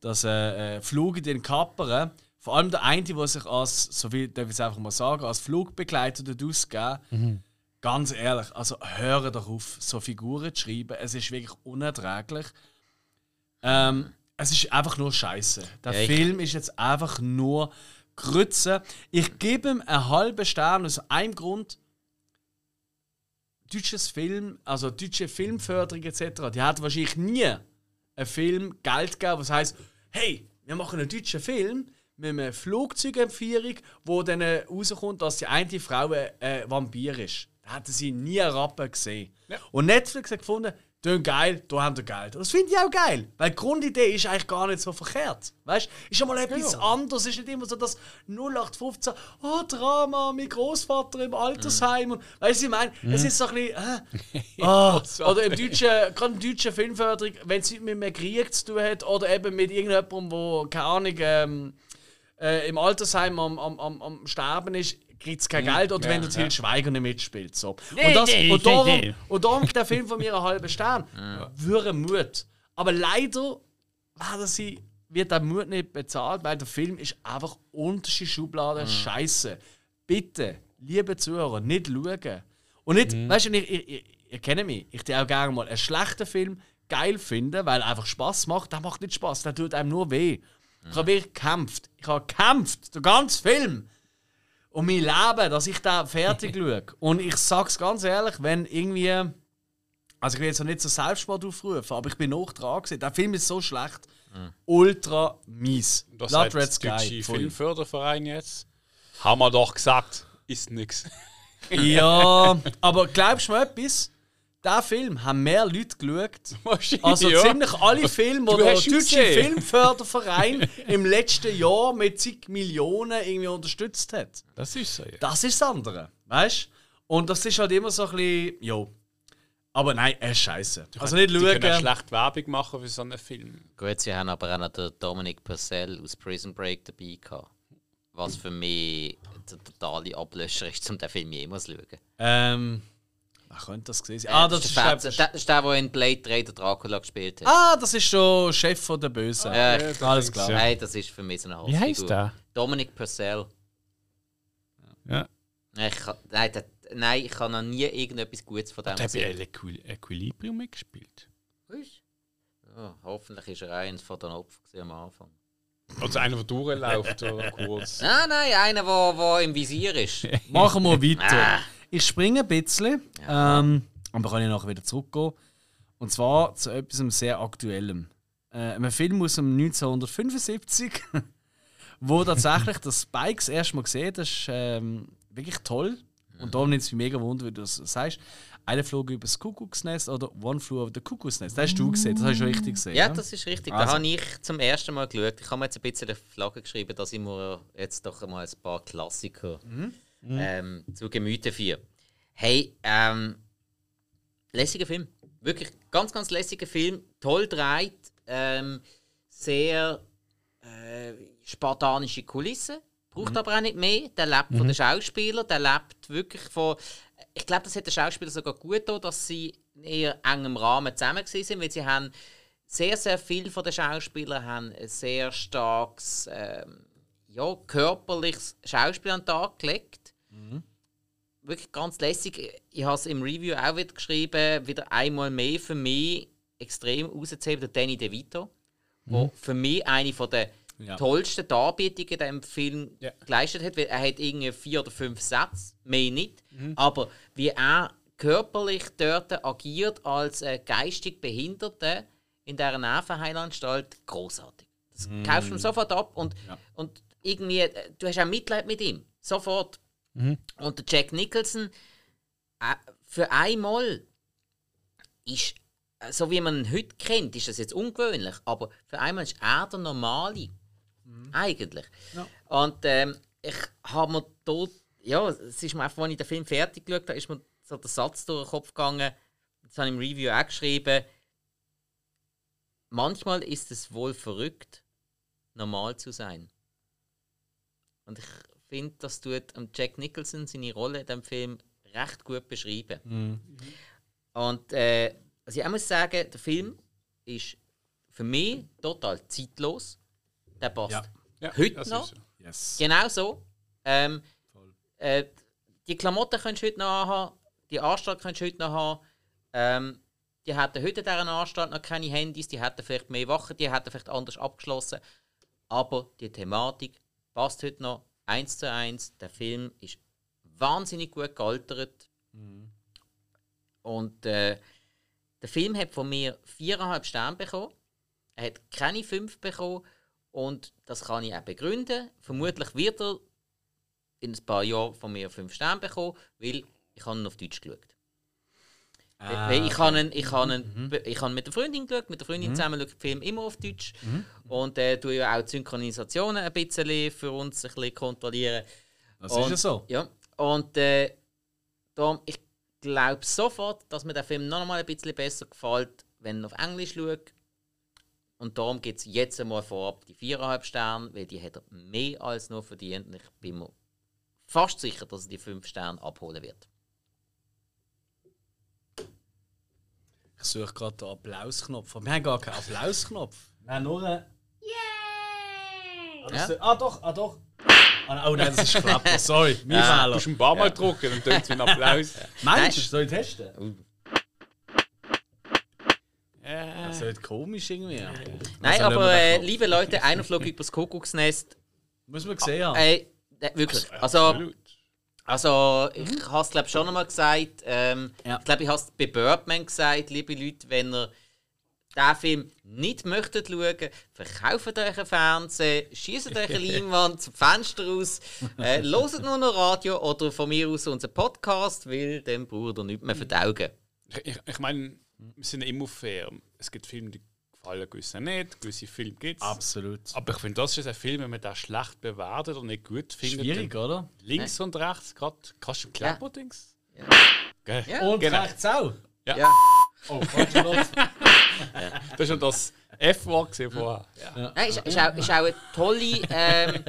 das äh, äh Flug in den Kappern, vor allem der eine, der sich als, so viel darf ich es einfach mal sagen, als Flugbegleiter ausgeben, mhm. ganz ehrlich, also höre doch auf, so Figuren zu schreiben. Es ist wirklich unerträglich. Ähm, es ist einfach nur Scheiße. Der ja, Film ist jetzt einfach nur Grütze. Ich gebe ihm einen halben Stern aus einem Grund. Deutsches Film, also deutsche Filmförderung etc., die hat wahrscheinlich nie einen Film Geld gegeben, was heißt, hey, wir machen einen deutschen Film mit einer Flugzeugentführung, wo dann rauskommt, dass die eine Frau ein Vampir ist. Da hätten sie nie einen Rappen gesehen. Ja. Und Netflix hat gefunden, Tönt geil, da haben wir Geld. Und das finde ich auch geil, weil die Grundidee ist eigentlich gar nicht so verkehrt. Weißt du, ist ja mal etwas ja. anderes. Es ist nicht immer so das 0815, oh Drama, mein Großvater im Altersheim. Mhm. Und, weißt du, ich meine, mhm. es ist so ein bisschen. Äh, oh, oder im deutschen, gerade im deutschen Filmförderung, wenn es mit einem Krieg zu tun hat oder eben mit irgendjemandem, der, keine Ahnung, ähm, äh, im Altersheim am, am, am, am Sterben ist, kriegt es kein. Geld oder ja, wenn der Til ja. Schweiger nicht mitspielt. So. Und, das, und, darum, und darum der Film von mir einen halben Stern. Ja. Würde Mut. Aber leider werden sie, wird der Mut nicht bezahlt, weil der Film ist einfach unterste Schublade mhm. Scheiße. Bitte, liebe Zuhörer, nicht schauen. Und nicht, mhm. weißt du, ich, ich, ich, ihr kennt mich, ich würde auch gerne mal einen schlechten Film geil finden, weil er einfach Spaß macht. Der macht nicht Spaß, der tut einem nur weh. Ich habe wirklich gekämpft. Ich habe gekämpft, der ganze Film um mein Leben, dass ich da fertig schaue. Und ich sag's ganz ehrlich, wenn irgendwie. Also ich will jetzt noch nicht so Selbstmord aufrufen, aber ich bin noch dran gewesen. Der Film ist so schlecht. Mhm. Ultra mies. Das Blood Red Sky. Filmförderverein jetzt. Haben wir doch gesagt, ist nix. ja, aber glaubst du mir etwas? Diesen Film haben mehr Leute geschaut. Also ja. ziemlich alle Filme, die der deutsche Filmförderverein im letzten Jahr mit zig Millionen irgendwie unterstützt hat. Das ist so, ja. Das ist das andere. Weißt du? Und das ist halt immer so ein bisschen. Jo. Aber nein, er ist scheiße. Also nicht schauen. Die können schlecht Werbung machen für so einen Film. Gut, sie haben aber auch noch den Dominic Purcell aus Prison Break dabei gehabt. Was für mich der totale Ablöscher ist, um den Film jemals zu schauen. Ähm. Ach, könnte das gesehen sein? Ah, das, ist, der, das ist der, der in Blade 3 der Dracula gespielt hat. Ah, das ist schon Chef von der Bösen. Ja, ja alles klar. Nein, das ist für mich so eine Wie heißt der? Dominic Purcell. Ja. Ich nein, der, nein, ich habe noch nie irgendetwas Gutes von dem gesehen. Der hat bei Equilibrium mitgespielt. Was? Ja, hoffentlich ist er eines von den Opfern am Anfang. Also einer, der durchläuft, kurz. Nein, nein, einer, der, der im Visier ist. Machen wir weiter. Ich springe ein bisschen, ja. ähm, aber kann ich nachher wieder zurückgehen. Und zwar zu etwas sehr Aktuellem. Äh, einem Film aus dem 1975, wo tatsächlich das Spikes erstmal gesehen Das ist ähm, wirklich toll. Und darum nimmt es mich mega wunder, wie du das sagst. Einer flog über das Kuckucksnest oder One Flew over the Kuckucksnest. Das hast du gesehen, das hast du richtig gesehen. Ja, das ist richtig. Also. Da habe ich zum ersten Mal geschaut. Ich habe mir jetzt ein bisschen eine Flagge geschrieben, dass ich mir jetzt doch mal ein paar Klassiker mhm mhm. ähm, zu Gemüte führe. Hey, ähm, lässiger Film. Wirklich ganz, ganz lässiger Film. Toll dreht. Ähm, sehr äh, spartanische Kulissen. Braucht mhm. aber auch nicht mehr. Der lebt mhm. von den Schauspielern. Der lebt wirklich von. Ich glaube, das hat der Schauspieler sogar gut getan, dass sie in eher engem Rahmen zusammen sind, weil sie haben sehr, sehr viele von den Schauspielern haben ein sehr starkes ähm, ja, körperliches Schauspiel an den Tag gelegt. Mhm. Wirklich ganz lässig. Ich habe es im Review auch wieder geschrieben, wieder einmal mehr für mich extrem rauszuheben, der Danny DeVito, mhm. wo für mich eine von der ja. tollsten Darbietungen in diesem Film ja. geleistet hat. Er hat irgendwie vier oder fünf Sätze, mehr nicht. Mhm. Aber wie er körperlich dort agiert als äh, geistig Behinderte in dieser Nervenheilanstalt, großartig. Das mhm. kaufst du ihm sofort ab und, ja. und irgendwie, äh, du hast auch Mitleid mit ihm. Sofort. Mhm. Und der Jack Nicholson, äh, für einmal ist, äh, so wie man ihn heute kennt, ist das jetzt ungewöhnlich, aber für einmal ist er der Normale. Mhm. Eigentlich. Ja. Und ähm, ich habe mir dort, ja, es ist mir einfach, als ich den Film fertig geschaut habe, ist mir so der Satz durch den Kopf gegangen, das habe ich im Review auch geschrieben, manchmal ist es wohl verrückt, normal zu sein. Und ich finde, das tut Jack Nicholson seine Rolle in dem Film recht gut beschreiben. Mhm. Und äh, also ich muss sagen, der Film ist für mich total zeitlos. Der passt ja. Ja, heute noch. So. Yes. Genau so. Ähm, äh, die Klamotten kannst du heute noch haben, die Anstalt kannst du heute noch haben. Ähm, die hätten heute in dieser Anstalt noch keine Handys, die hätten vielleicht mehr Wachen, die hätten vielleicht anders abgeschlossen. Aber die Thematik passt heute noch eins zu eins. Der Film ist wahnsinnig gut gealtert. Mhm. Und äh, der Film hat von mir viereinhalb Sterne bekommen. Er hat keine fünf bekommen. Und das kann ich auch begründen. Vermutlich wird er in ein paar Jahren von mir fünf Sterne bekommen, weil ich habe ihn auf Deutsch geschaut. Ah, ich habe okay. ich habe mhm. ich habe mit der Freundin geschaut, mit der Freundin mhm. zusammen schaue ich den Film immer auf Deutsch mhm. und äh, tue ja auch die Synchronisationen ein bisschen für uns ein bisschen kontrollieren. Das und, ist ja so. Ja, und äh, darum, ich glaube sofort, dass mir der Film noch mal ein bisschen besser gefällt, wenn ich auf Englisch schaue. Und darum gibt es jetzt einmal vorab die 4,5 Sterne, weil die hat er mehr als nur verdient. Und ich bin mir fast sicher, dass er die 5 Sterne abholen wird. Suche gerade den Applausknopf. Wir haben gar keinen Applausknopf. Wir haben nur einen. Yay! Ah, ja? ah doch, ah doch. Ah, oh nein, das ist Klapper. Sorry, mein ja. Fehler. Du musst ein paar Mal ja. drücken und dann ein Applaus. Meinst du? Soll ich testen? Uh. Das wird komisch irgendwie. Nein, aber äh, liebe Leute, einer flog übers Kuckucksnest. Muss man gesehen haben. Äh, wirklich. Also, also ich mhm. habe es glaube schon einmal gesagt. Ähm, ja. Ich glaube, ich habe es bei Birdman gesagt, liebe Leute, wenn ihr diesen Film nicht möchtet schauen, verkauft euch einen Fernseher, schießt euch eine Leinwand zum Fenster raus, äh, hört nur noch Radio oder von mir aus unseren Podcast, weil dem braucht ihr nichts mehr für die Augen. Ich, ich meine, wir sind immer fair. Es gibt Filme, die gefallen gewisse nicht, gewisse Filme gibt es. Absolut. Aber ich finde, das ist ein Film, wenn man den schlecht bewertet oder nicht gut findet. Schwierig, oder? Links ja. und rechts, gerade kannst du Klapper-Dings. Ja. ja. Und genau. rechts auch. Ja. ja. Oh, ja. Das ist schon das F-Wort vorher. Ja. Nein, ist, ist, auch, ist auch eine tolle ähm,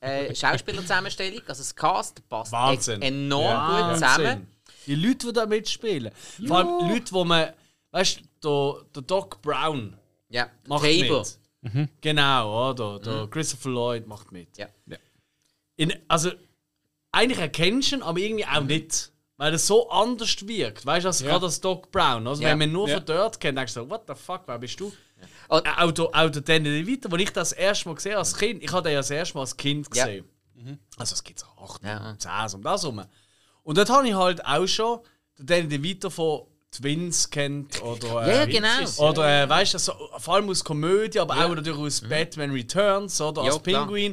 äh, Schauspielerzusammenstellung. Also das Cast passt Wahnsinn. enorm ja. gut zusammen. Die Leute, die da mitspielen. Vor allem Leute, die man. Weißt du, der, der Doc Brown ja, macht Tabor. mit. Mhm. Genau, oder? Der mhm. Christopher Lloyd macht mit. Ja. ja. In, also, eigentlich erkennst du ihn, aber irgendwie auch nicht. Weil er so anders wirkt. Weißt du, als ja. gerade als Doc Brown. Also, ja. Wenn man nur ja. von dort kennt, denkst du so, what the fuck, wer bist du? Ja. Und, auch, der, auch der Danny DeVito, wo ich das erste Mal gesehen als Kind, ich habe den ja das erste Mal als Kind gesehen. Mhm. Also, es gibt so 8, ja. 10 um das herum. Und dort habe ich halt auch schon den Danny DeVito von Twins kennt oder äh, ja, genau. oder äh, weißt du so, vor allem aus Komödie aber ja. auch natürlich aus mhm. Batman Returns oder ja, als Penguin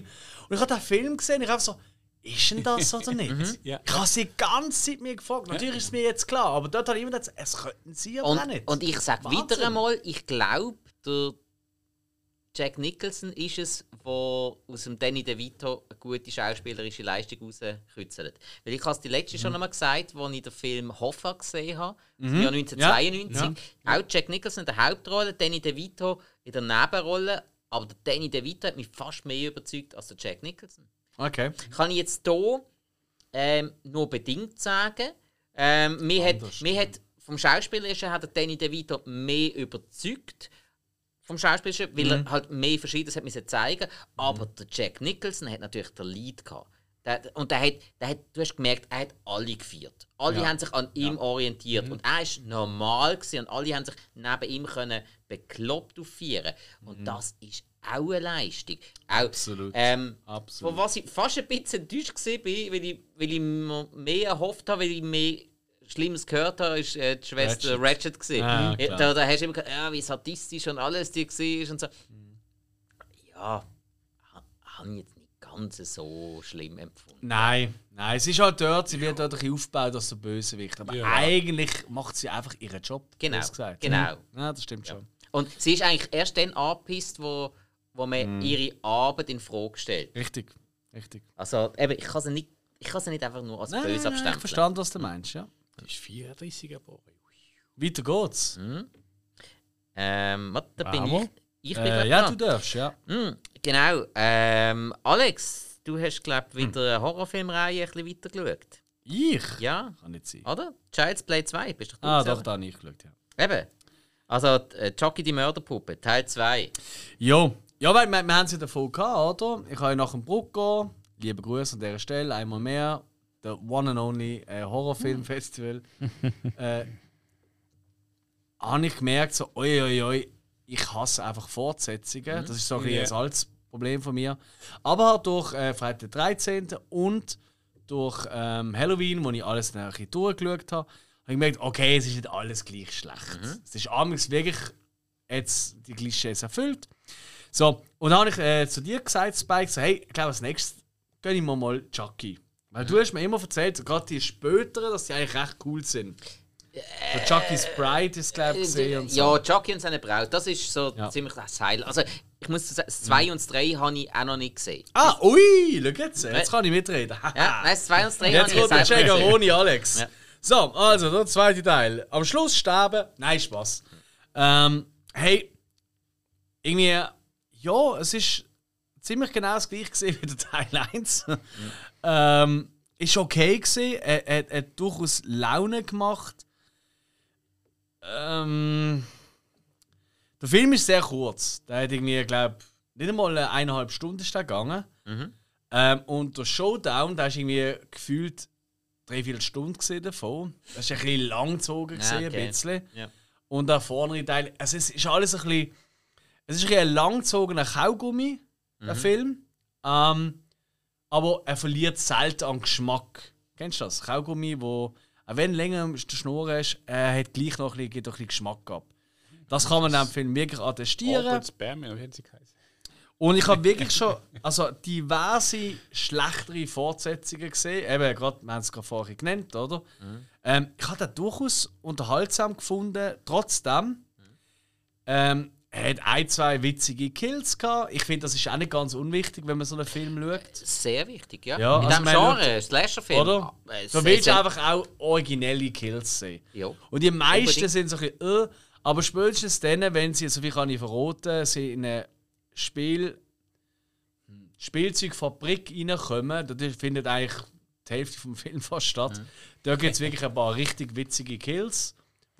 und ich habe den Film gesehen ich habe so ist denn das oder nicht? Mhm. ja. Ich habe sie die ganze Zeit mir gefragt. Natürlich ist es mir jetzt klar, aber dort hat jemand gesagt, es könnten sie aber und, nicht. Und ich sage wieder einmal, ich glaube, der Jack Nicholson ist es, der aus dem Danny DeVito eine gute schauspielerische Leistung rauskützelt. Weil ich habe es die letzte mhm. schon einmal gesagt, als ich den Film Hoffa gesehen habe, mhm. im Jahr 1992. Ja. Auch Jack Nicholson in der Hauptrolle, Danny DeVito in der Nebenrolle. Aber der Danny DeVito hat mich fast mehr überzeugt als der Jack Nicholson. Okay. Kann ich jetzt hier ähm, nur bedingt sagen. Ähm, mir, hat, mir hat vom Schauspielerischen hat der Danny DeVito mehr überzeugt vom Schauspieler, weil mhm. er halt mehr Verschiedenes hat müssen zeigen. Aber mhm. der Jack Nicholson hat natürlich den Lead gehabt. Der, und der hat, der hat, du hast gemerkt, er hat alle geführt. Alle ja. haben sich an ihm ja. orientiert. Mhm. Und er war normal gewesen, und alle haben sich neben ihm können bekloppt aufführen. Und mhm. das ist auch eine Leistung. Auch, Absolut. Ähm, Absolut. was ich fast ein bisschen enttäuscht war, weil ich, weil ich mehr erhofft habe, weil ich mehr Schlimmes gehört habe, ist äh, die Schwester Ratchet. Ratchet ah, da, da hast du immer gehört, ja, wie sadistisch und alles die war und so. Ja, habe ich jetzt nicht ganz so schlimm empfunden. Nein, nein, es ist halt dort, sie wird dort aufgebaut als der Bösewicht. Aber ja. eigentlich macht sie einfach ihren Job. Genau, gesagt. genau. Ja, das stimmt ja. schon. Und sie ist eigentlich erst dann angepisst, wo, wo man mm. ihre Arbeit in Frage stellt. Richtig, richtig. Also eben, ich kann sie nicht, ich kann sie nicht einfach nur als nein, böse abstempeln. Ich verstehe, was du meinst, ja. Die ist 34 aber. Weiter geht's. Mhm. Ähm, warte, da bin ich. Ich bin Äh, grad ja, dran. du darfst, ja. Hm, genau. Ähm, Alex, du hast, glaube ich, wieder eine Horrorfilmreihe ein bisschen weitergeschaut. Ich? Ja, Kann nicht sein. oder? Child's Play 2, bist doch du Ah, doch, da habe ich geschaut, ja. Eben. Also, äh, Chucky die Mörderpuppe, Teil 2. Jo. Ja, weil wir, wir haben ja davon gehabt, oder? Ich habe nach dem Bruck gehen. Liebe Grüße an dieser Stelle, einmal mehr. Der One and Only äh, Horrorfilmfestival. äh, habe ich gemerkt, so, oi, oi, oi, ich hasse einfach Fortsetzungen. Das ist so ein Ja. ein Salzproblem von mir. Aber halt durch äh, Freitag den 13. und durch ähm, Halloween, wo ich alles dann ein bisschen durchgeschaut habe, habe ich gemerkt, okay, es ist nicht alles gleich schlecht. Es ist abends wirklich jetzt die Klischees erfüllt. So, und dann habe ich äh, zu dir gesagt, Spike, so, hey, ich glaube, als nächstes gönne ich mir mal Chucky. Weil du hast mir immer erzählt, so gerade die späteren, dass die eigentlich recht cool sind. Der Chucky's Bride ist, glaube ich, gesehen und so. Ja, Chucky und seine Braut, das ist so Ja. ziemlich das Heil. Also, ich muss sagen, das 2 und das 3 habe ich auch noch nicht gesehen. Ah, ui, schau jetzt, jetzt kann ich mitreden. Ja, nein, das 2 und das 3 habe Jetzt ich kommt der. Cegaroni Alex. Ja. So, also der zweite Teil. Am Schluss sterben. Nein, Spaß. Ähm, hey, irgendwie, ja, es ist ziemlich genau das gleiche wie der Teil 1. ähm, ist okay gewesen. Er, er, er hat durchaus Laune gemacht. Ähm, der Film ist sehr kurz. Der hat irgendwie, glaube nicht einmal eine eineinhalb Stunden ist gegangen. Ähm, und der Showdown, da ist irgendwie gefühlt drei, vier Stunden gesehen davon. Das ist ein bisschen lang gezogen, Ja, gesehen, okay. ein bisschen. Ja. Und der vordere Teil, also es ist alles ein bisschen. Es ist ein, bisschen ein langgezogener Kaugummi, der Film. Ähm, aber er verliert selten an Geschmack. Kennst du das? Kaugummi, wo, auch wenn länger der Schnur ist, er hat gleich noch ein bisschen, noch ein bisschen Geschmack ab. Das kann man dem Film wirklich attestieren. Albert Spermien, wie hat sie geheißen? Und ich habe wirklich schon also diverse schlechtere Fortsetzungen gesehen. Eben, gerade, wir haben es gerade vorhin genannt, oder? Ähm, ich habe das durchaus unterhaltsam gefunden. Trotzdem, ähm, er hat ein, zwei witzige Kills gehabt. Ich finde, das ist auch nicht ganz unwichtig, wenn man so einen Film schaut. Sehr wichtig, ja. Ja, In also diesem Genre, Slasher-Film. Oder? äh, Du willst sehr- einfach auch originelle Kills sehen. Ja. Und die meisten Unbedingt. sind so ein bisschen, äh, aber spätestens dann, wenn sie, so viel kann ich verraten, sie in eine Spiel, Spielzeugfabrik reinkommen, da findet eigentlich die Hälfte vom Film fast statt. Da gibt es wirklich ein paar richtig witzige Kills,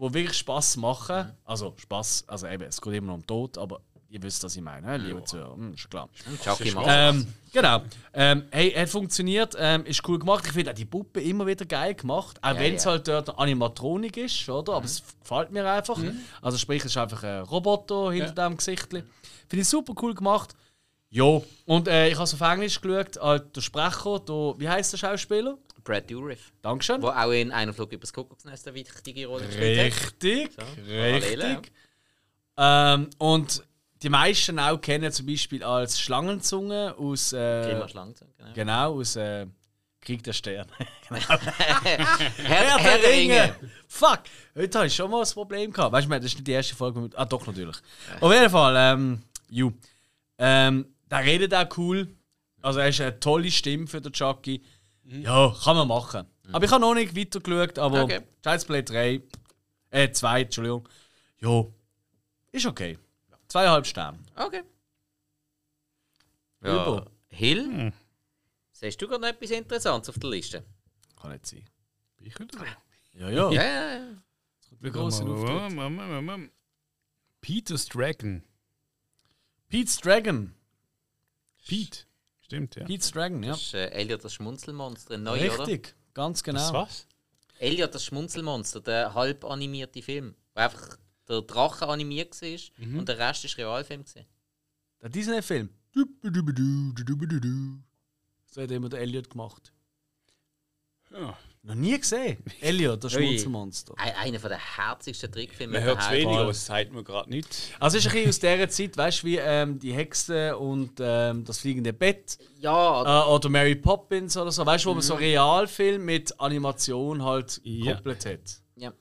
die wirklich Spaß machen. Also Spaß, also eben, es geht immer noch um Tod, aber ihr wisst, was ich meine, ne? liebe Zuhörer, hm, ist klar. Chucky macht Ähm, genau. Ähm, hey, hat funktioniert, ähm, ist cool gemacht. Ich finde auch die Puppe immer wieder geil gemacht. Auch Ja, wenn es ja. halt dort Animatronik ist, oder? Aber es gefällt mir einfach. Also sprich, es ist einfach ein Roboter hinter dem Gesicht. Finde ich super cool gemacht. Ja. Und äh, ich habe es auf Englisch geschaut. Halt, der Sprecher, der, wie heißt der Schauspieler? Brad Dourif, Dankeschön. der auch in einem Flug übers Kuckucksnest eine wichtige Rolle gespielt hat. Richtig, Parallele, richtig. Ähm, und die meisten auch kennen zum Beispiel als Schlangenzunge aus, äh, Grimmer Schlangenzunge, genau. genau, aus äh, Krieg der Sterne. Herr, Herr Herr der Ringe. Fuck! Heute habe ich schon mal ein Problem gehabt. Weißt du, das ist nicht die erste Folge mit. Ah, doch, natürlich. Auf jeden Fall, ähm, you. Ähm, der redet auch cool. Also, er ist eine tolle Stimme für den Chucky. Ja, kann man machen. Aber ich habe noch nicht weiter geschaut, aber Okay. Child's Play 3, äh, 2, Entschuldigung. Ja, ist okay. Zweieinhalb Sterne. Okay. Über. Ja. Hill, siehst du gerade noch etwas Interessantes auf der Liste? Kann nicht sein. Ich wieder dran? Ja, ja. Ja, ja, ja. Der große Auftritt. Peter's Dragon. Pete's Dragon. Pete. Stimmt, ja. Pete's Dragon, ja. Das ist äh, Elliot das Schmunzelmonster, neu, oder? Richtig, ganz genau. Das was? Elliot das Schmunzelmonster, der halb animierte Film. Wo einfach der Drache animiert war Mhm. und der Rest ist Realfilm. Gewesen. Der Disney-Film. So hat immer der Elliot gemacht. Ja. Noch nie gesehen. Elliot, das. Schmunzelmonster. Ein, einer der herzigsten Trickfilme Man hört es weniger, aber es sagt mir gerade nicht. Also es ist ein bisschen aus dieser Zeit, weißt du, wie ähm, die Hexe und ähm, das fliegende Bett Ja, äh, oder Mary Poppins oder so, weißt du, wo man so Realfilm mit Animation halt Ja. gekoppelt hat. ja.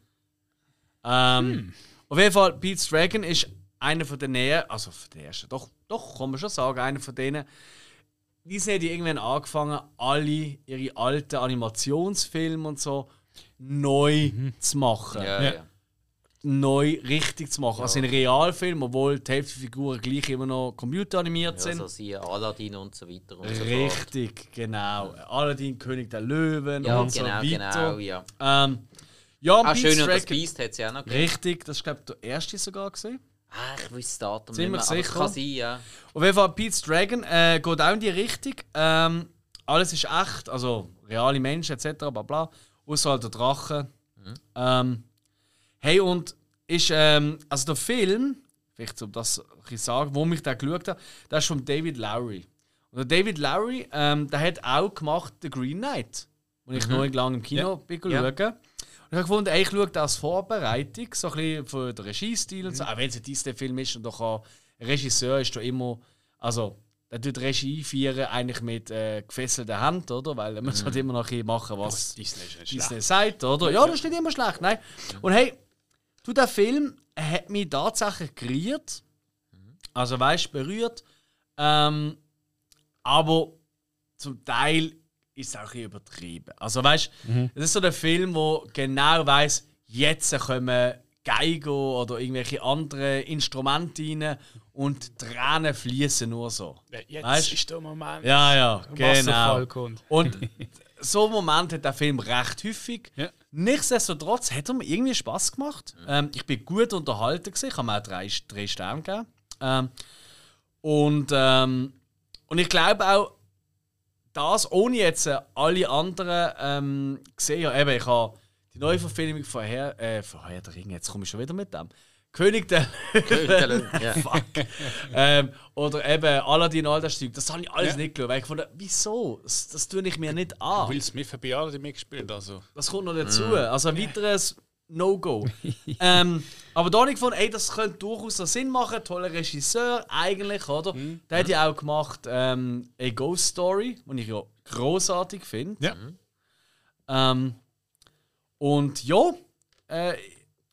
Ähm, Auf jeden Fall, Pete's Dragon ist einer von den näher, also von den ersten, doch, doch, kann man schon sagen, einer von denen. Disney hat irgendwann angefangen, alle ihre alten Animationsfilme und so neu zu machen. Ja, Ja. ja. neu richtig zu machen. Also in Realfilm, obwohl die Hälfte der Figuren gleich immer noch computeranimiert Ja, sind. so siehe Aladdin und so weiter und so fort. Richtig, genau. Aladdin, König der Löwen Ja, und genau, so genau, weiter. ja. Ähm, ja, Ah, Pete's schön und das Beast hat es ja auch noch gegeben. Richtig, das ist glaube ich der erste sogar gesehen. Ah, ich weiß das Datum Sind nicht mehr, sicher? kann sein, ja. Auf jeden Fall Pete's Dragon äh, geht auch in die Richtung. Ähm, alles ist echt, also reale Menschen etc. bla bla. Außer halt der Drache. Ähm, hey, und ist, ähm, also der Film, vielleicht um das bisschen sagen, wo mich da geschaut habe, der ist von David Lowry. Und der David Lowry, ähm, der hat auch gemacht The Green Knight, wo ich noch lange im Kino bin Ja. schauen. Ich habe gefunden, ey, ich schaue das als Vorbereitung, so ein bisschen für den Regiestil und so. Auch wenn es ein Disney-Film ist und doch ein Regisseur ist da immer, also der tut Regie feiern eigentlich mit äh, gefesselter Hand, oder? Weil er muss halt immer noch ein machen, was Disney Disney sagt, oder? Ja, das ist nicht immer schlecht, nein. Und hey, du, der Film hat mich tatsächlich geriert. Also, weißt berührt. Ähm, aber zum Teil ist auch ein übertrieben. Also, weißt es ist so der Film, wo genau weiß, jetzt kommen Geigo oder irgendwelche anderen Instrumente rein und Tränen fließen nur so. Jetzt Weißt? ist der Moment. Ja, ja, genau. kommt. Und so einen Moment hat der Film recht häufig. Ja. Nichtsdestotrotz hat er mir irgendwie Spaß gemacht. Ähm, ich bin gut unterhalten, gewesen. ich habe mir auch drei, drei Sterne gegeben. Ähm, und, ähm, und ich glaube auch, das ohne jetzt äh, alle anderen ähm, gesehen habe. Eben, ich habe die neue Verfilmung von Herr, äh, von Herr der Ringe, jetzt komme ich schon wieder mit dem. König der Löwen. Ja. Fuck. ähm, oder eben Aladdin, all das Zeug. Das habe ich alles Ja. nicht geschaut. Weil ich fand, wieso? Das, das tue ich mir nicht an. Will Smith hat bei Aladdin mitgespielt, also. Das kommt noch dazu. Also ein weiteres No-Go. ähm, aber da habe ich gefunden, ey, das könnte durchaus noch Sinn machen. Toller Regisseur, eigentlich, oder? Der hat ja auch gemacht ähm, A Ghost Story, die ich ja großartig finde. Ja. Ähm, und ja, äh,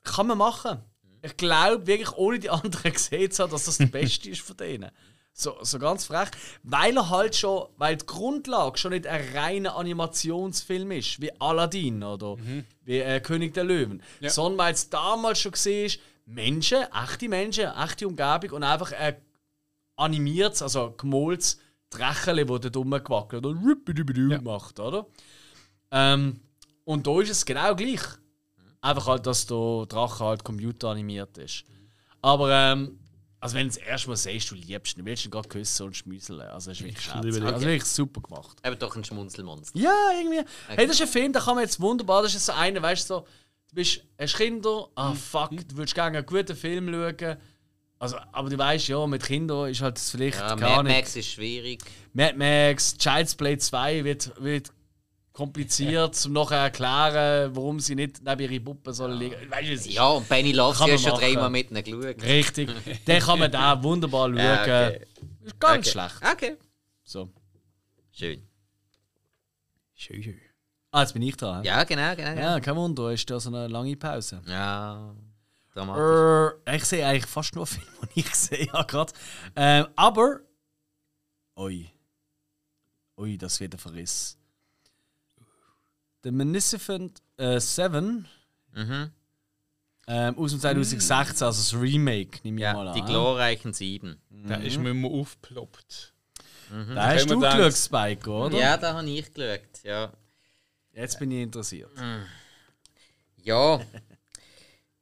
kann man machen. Ich glaube wirklich, ohne die anderen gesehen zu haben, dass das der Beste ist von denen. So, so ganz frech. Weil er halt schon, weil die Grundlage schon nicht ein reiner Animationsfilm ist, wie Aladdin oder wie äh, König der Löwen. Ja. Sondern weil es damals schon gesehen ist, Menschen, echte Menschen, echte Umgebung und einfach ein animiertes, also gemoltes Drecheli, das da dumm gewackelt und rüppidibidu macht, oder? Ähm, und da ist es genau gleich. Einfach halt, dass der Drache halt computeranimiert ist. Aber ähm, also wenn du es erstmal siehst, du liebst ihn, willst du ihn gerade küssen und schmüsseln. Also das ist wirklich, liebe den. also wirklich super gemacht. Eben doch ein Schmunzelmonster. Ja, irgendwie. Hey, das ist ein Film, da kann man jetzt wunderbar, das ist so einer, weißt du, so, du bist, hast Kinder, ah fuck, du würdest gerne einen guten Film schauen. Also, aber du weißt ja, mit Kindern ist halt das vielleicht Ja, keine Mad. Max ist schwierig. Mad Max, Child's Play 2 wird, wird kompliziert, um nachher erklären, warum sie nicht neben ihre Puppen sollen liegen. Weißt du, Ja, und Benny man ja schon dreimal mit ihnen geschaut. richtig. Den kann man da wunderbar schauen. Ja, okay. Ist ganz Okay. schlecht. Okay. So. Schön. Schön, schön. Ah, jetzt bin ich dran. Ja, genau, genau. genau. ja kein Wunder, ist da so eine lange Pause. Ja. Äh, ich sehe eigentlich fast nur Filme, die ich sehe ja, gerade. Ähm, aber. Ui. Ui, das wird ein Verriss. The Magnificent äh, Seven Mhm. ähm, aus dem 2016, also das Remake, nehme ich mal Ja, an. die glorreichen Sieben. Da ist mir immer aufgeploppt. Da hast du geschaut, Spike, oder? Ja, da habe ich geschaut. Ja. Jetzt bin ich interessiert. ja.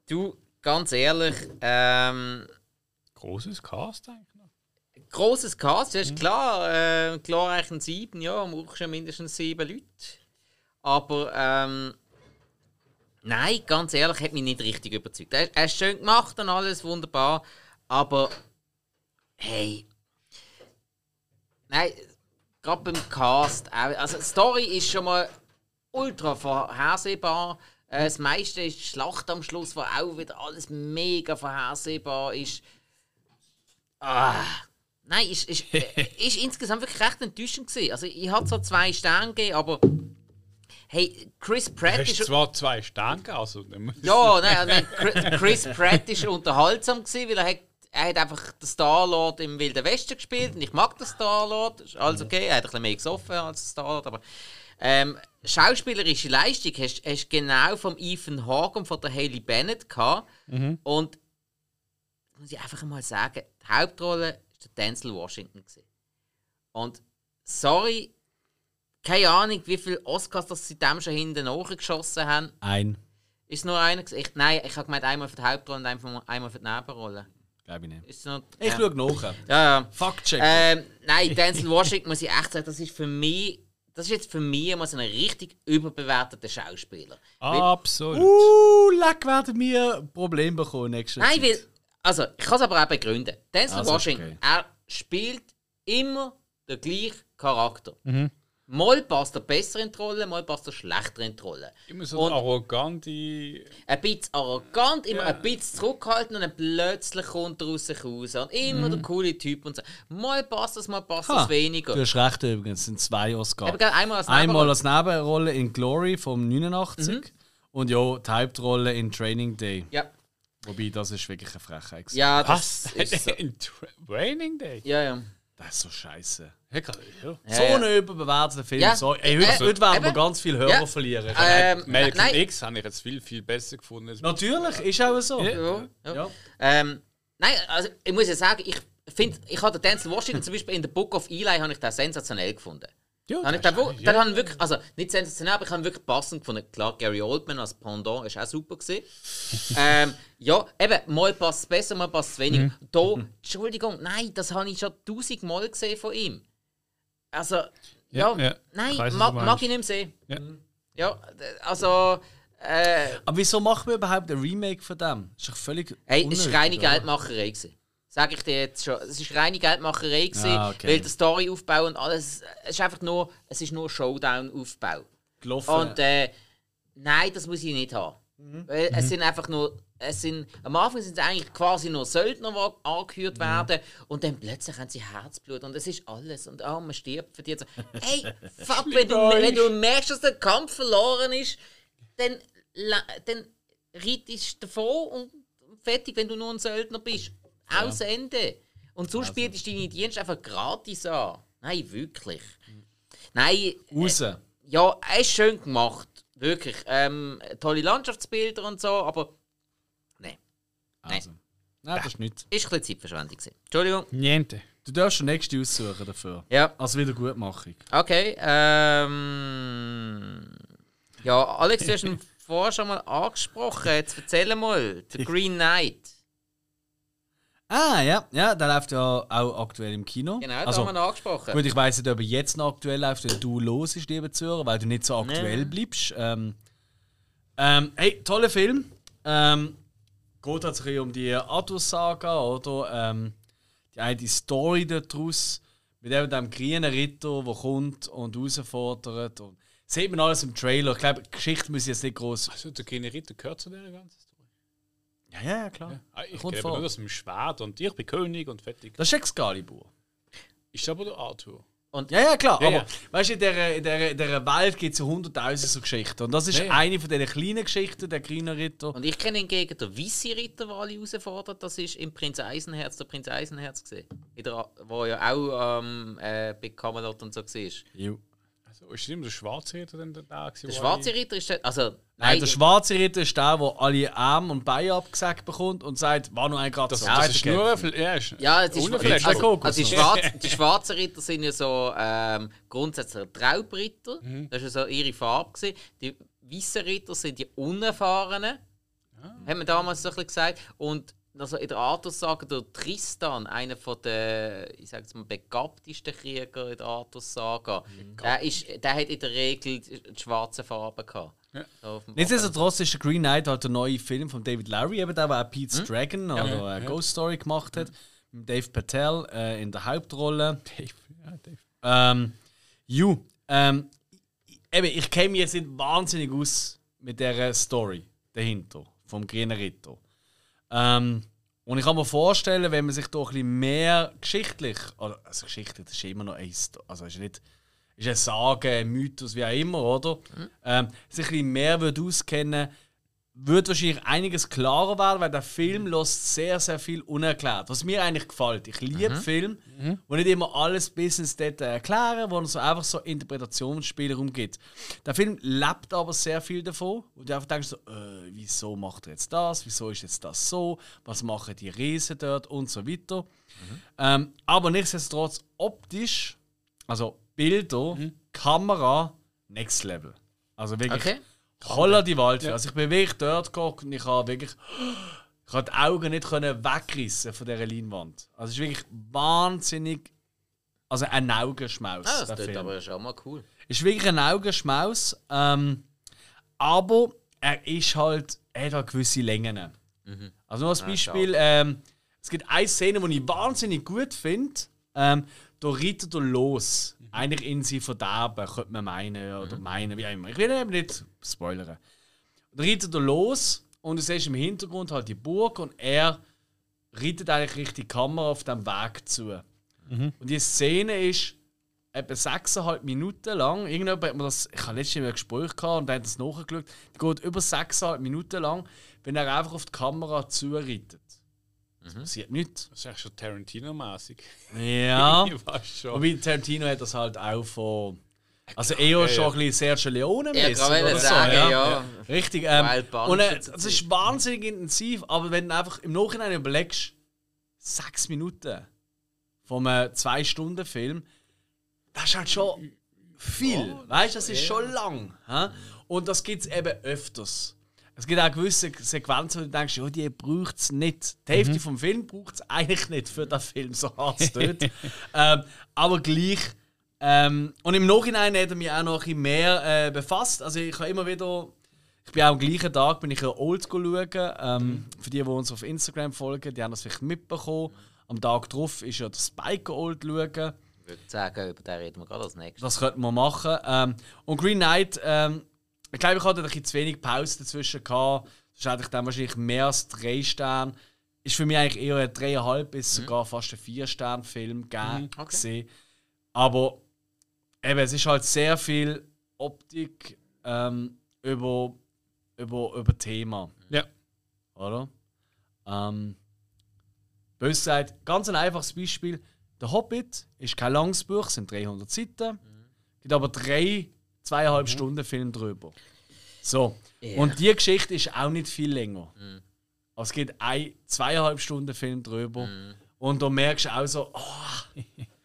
Du, ganz ehrlich, ähm, Großes Cast eigentlich noch. großes Cast, ja, ist klar. Äh, glorreichen Sieben, ja, man braucht schon mindestens sieben Leute. Aber, ähm, nein, ganz ehrlich, hat mich nicht richtig überzeugt. Er, er ist schön gemacht und alles wunderbar, aber hey, nein, gerade beim Cast, auch, also die Story ist schon mal ultra vorhersehbar. Äh, das meiste ist die Schlacht am Schluss, wo auch wieder alles mega vorhersehbar ist. Ah. Nein, ist, ist, ist insgesamt wirklich recht enttäuschend gewesen. Also ich hatte so zwei Sterne gegeben, aber hey, Chris Pratt Du ist... hast zwar zwei Sterne also. Ja, nein, also, nein, Chris- Pratt ist unterhaltsam gewesen, weil er hat, er hat einfach den Star-Lord im Wilden Westen gespielt und ich mag den Star-Lord, ist alles okay, er hat ein bisschen mehr gesoffen als der Star-Lord, aber ähm, schauspielerische Leistung hast du genau vom Ethan Hawke und von der Haley Bennett gehabt. Und muss ich einfach mal sagen, die Hauptrolle war der Denzel Washington. Gewesen. Und sorry, keine Ahnung, wie viele Oscars das sie dem schon hinten nachgeschossen haben. Ein. Ist nur einer? Ich, nein, ich habe gemeint, einmal für die Hauptrolle und einmal einmal für die Nebenrolle. Glaube ich nicht. Ist noch, Ich ja. schaue nach. Ja, ja. Fact-check. Ähm, nein, Denzel Washington muss ich echt sagen, das ist für mich, das ist jetzt für mich mal so ein richtig überbewerteter Schauspieler. Absolut. Uh, leck werden wir Probleme bekommen nächstes Nein, weil, also ich kann es aber auch begründen. Denzel Also, Washington, okay. er spielt immer den gleichen Charakter. Mal passt er besser in die Rolle, mal passt er schlechter in die Rolle. Immer so Und- arrogante. Ein bisschen arrogant, immer Ja. ein bisschen zurückhaltend und dann plötzlich kommt er aus sich raus. Und immer der coole Typ und so. Mal passt das, mal passt das Ha, weniger. Du hast recht übrigens, es sind zwei Oscars. Einmal als Einmal Nebenrolle. als Nebenrolle in Glory vom 89 Mhm. und ja, die Hauptrolle in Training Day. Ja, Wobei, das ist wirklich eine Frechheit. ja das Was? ist so. In Tra- Raining Day? Ja, ja. Das ist so scheiße. Ja, ja. So ja. ein überbewerteter Film. Ja. So, ey, heute, Äh, heute werden wir ganz viele Hörer Ja. verlieren. Ähm, Malcolm nein. X habe ich jetzt viel, viel besser gefunden. Natürlich, ist auch so. Ja, ja. Ja. Ähm, nein, also ich muss ja sagen, ich finde, ich habe den Denzel Washington zum Beispiel in The Book of Eli habe ich den sensationell gefunden. Ja, Habe ich wo- ist- den habe ich wirklich, also nicht sensationell, aber ich habe wirklich passend gefunden. Klar, Gary Oldman als Pendant ist auch super gewesen. ähm, ja, eben, mal passt es besser, mal passt es weniger. Da, Entschuldigung, nein, das habe ich schon tausendmal gesehen von ihm. Also, ja, Ja, ja. nein, Ich mag, mag ich nicht mehr sehen. Ja. Ja, d- also, äh, Aber wieso machen wir überhaupt ein Remake von dem? Das ist doch völlig. Hey, es war reine? Geldmacherei. Gewesen. Sag ich dir jetzt schon. Es war reine Geldmacherei, gewesen, Ah, okay. weil der Storyaufbau und alles. Es ist einfach nur, es ist nur Showdown-Aufbau. Gelaufen. Und äh, nein, das muss ich nicht haben. Mhm. Weil es sind einfach nur. Es sind, am Anfang sind es eigentlich quasi nur Söldner, die Mhm. angehört werden. Und dann plötzlich haben sie Herzblut und es ist alles. Und oh, man stirbt für die. So, hey, fuck, wenn du, wenn du merkst, dass der Kampf verloren ist, dann, dann reitest du davon und fertig, wenn du nur ein Söldner bist. Aus Ende. Und so spielst du deine Dienste einfach gratis an. Nein, wirklich. Nein, Raus. ja, er ist schön gemacht. Wirklich. Ähm, tolle Landschaftsbilder und so, aber nein, Also. Nein, das ist nicht. ist ein bisschen Zeitverschwendung. Entschuldigung. Niente. Du darfst schon nächste aussuchen dafür. Ja, Als Wiedergutmachung. okay. Ähm, ja, Alex, du hast ihn vorher schon mal angesprochen. Jetzt erzähl mal. The Green Knight. Ah, ja, ja, der läuft ja auch aktuell im Kino. Genau, da also, haben wir ihn angesprochen. Gut, ich weiß nicht, ob er jetzt noch aktuell läuft, wenn du los ist, liebe Zuhörer, weil du nicht so aktuell Nee. bleibst. Ähm, ähm, hey, toller Film. Ähm, geht halt sich um die Arthur-Saga, oder? Ähm, die eine Story daraus, mit eben dem grünen Ritter, der kommt und herausfordert. Und sieht man alles im Trailer. Ich glaube, die Geschichte muss ich jetzt nicht groß. Also, der kleine Ritter gehört zu dieser ganzen. Ja, ja, ja, klar. Ah, ich Kommt kenne vor. nur das mit dem Schwert und ich bin König und fertig. Das ist Excalibur. Ist aber der Arthur. Ja, ja, klar. Ja, aber ja. weißt du, in dieser, in dieser, in dieser Welt gibt es ja hunderttausend so Geschichten. Und das ist Ja, ja. eine von diesen kleinen Geschichten, der kleine Ritter. Und ich kenne hingegen den weißen Ritter, der alle herausfordert. Das ist im Prinz Eisenherz, der Prinz Eisenherz gesehen. Wo ja auch ähm, äh, bei Camelot und so war. Jo. Also, ist immer der schwarze Ritter dann da gewesen? Der schwarze Ritter ist der, also Nein, der schwarze Ritter ist der, der alle Arme und Beine abgesagt bekommt und sagt, war nur ein Grad Das, so das ist nur ein ja, ist Ja, es ist, Unverfälscht. also, also die, noch. schwarzen, die schwarzen Ritter sind ja so ähm, grundsätzlich Traubritter. Das war so ihre Farbe. Gewesen. Die weißen Ritter sind die Unerfahrenen. Haben wir damals so ein bisschen gesagt. Und also in der Arthur-Sage, der Tristan, einer von der, ich sag jetzt mal, begabtesten Krieger in der Arthur-Saga, der, ist, der hat in der Regel die schwarze Farbe gehabt. Ja. So Nichtsdestotrotz ist der Green Knight halt der neue Film von David Larry, eben der, der auch Pete's Hm? Dragon oder Ja, äh, ja. Ghost Story gemacht hat. Mit Dave Patel äh, in der Hauptrolle. Dave. Ja, Dave. Ähm, ju, ähm, eben, ich kenne mich jetzt nicht wahnsinnig aus mit der Story dahinter, vom Grünen Ritter. Ähm, und ich kann mir vorstellen, wenn man sich doch ein bisschen mehr geschichtlich, also Geschichte, das ist immer noch ein, also ist nicht, ist eine Sage, ein Mythos, wie auch immer, oder? Ähm, sich ein bisschen mehr würde auskennen, wird wahrscheinlich einiges klarer werden, weil der Film lässt sehr, sehr viel unerklärt. Was mir eigentlich gefällt. Ich liebe Mhm. Filme, wo nicht immer alles bis ins Detail erklären, wo es so einfach so Interpretationsspielraum gibt. Der Film lebt aber sehr viel davon. Und du einfach denkst so, äh, wieso macht er jetzt das? Wieso ist jetzt das so? Was machen die Riesen dort? Und so weiter. Ähm, aber nichtsdestotrotz optisch, also Bilder, Kamera, next level. Also wirklich Okay. Holla die Waldfee. Also ich bin wirklich dort geguckt und ich habe wirklich ich habe die Augen nicht können wegrissen von dieser Leinwand. Also es ist wirklich wahnsinnig also ein Augenschmaus. Ah, das Film. aber schon mal cool. Ist wirklich ein Augenschmaus. Ähm, aber er ist halt, er hat halt gewisse Längen. Also nur als Beispiel, ähm, es gibt eine Szene, die ich wahnsinnig gut finde. Ähm, da reitet er los. Eigentlich in sie Verderben, könnte man meinen. Oder meinen, wie auch immer. Ich will eben nicht spoilern. Da reitet er los und du siehst im Hintergrund halt die Burg und er reitet eigentlich richtig die Kamera auf dem Weg zu. Und die Szene ist etwa 6,5 Minuten lang. Irgendjemand hat mir das, ich habe letztens ein Gespräch gehabt und der hat das nachgeschaut. Die geht über 6,5 Minuten lang, wenn er einfach auf die Kamera zureitet. Es passiert nichts. Das ist eigentlich schon Tarantino-mäßig. Ja. Ich weiß schon. Wobei Tarantino hat das halt auch von. Also eher schon ein bisschen Sergio Leone Ja, mäßig gerade oder wollte so, sagen, ja. ja. Richtig. Ähm, und äh, und das ist wahnsinnig intensiv, aber wenn du einfach im Nachhinein überlegst, sechs Minuten vom äh, Zwei-Stunden-Film, das ist halt schon viel. weißt du, das ist schon lang. hä? Und das gibt es eben öfters. Es gibt auch gewisse Sequenzen, wo du denkst, ja, die braucht es nicht. Die Hälfte vom Film braucht es eigentlich nicht für den Film, so hart es tut. ähm, aber gleich. Ähm, und im Nachhinein hat er mich auch noch ein bisschen mehr äh, befasst. Also ich habe immer wieder. Ich bin auch am gleichen Tag bin ich ja Old schauen. Ähm, Für die, die uns auf Instagram folgen, die haben das vielleicht mitbekommen. Am Tag drauf ist ja der Spike Old schauen. Ich würde sagen, über den reden wir gerade als nächstes. Das könnten wir machen. Ähm, und Green Knight, ähm, ich glaube, ich hatte ein bisschen zu wenig Pause dazwischen gehabt. Sonst hätte ich dann wahrscheinlich mehr als drei Sterne. Ist für mich eigentlich eher ein dreieinhalb bis sogar fast ein vier Sterne Film gegeben. Okay. gesehen. Aber eben, es ist halt sehr viel Optik ähm, über, über, über Thema, Ja. oder? Ähm, bös gesagt, ganz ein einfaches Beispiel. Der Hobbit ist kein langes Buch, sind 300 Seiten. Gibt aber drei, zweieinhalb Stunden Film drüber. So. Ja. Und die Geschichte ist auch nicht viel länger. Also es gibt ein, zweieinhalb Stunden Film drüber. Und da merkst du auch so, oh,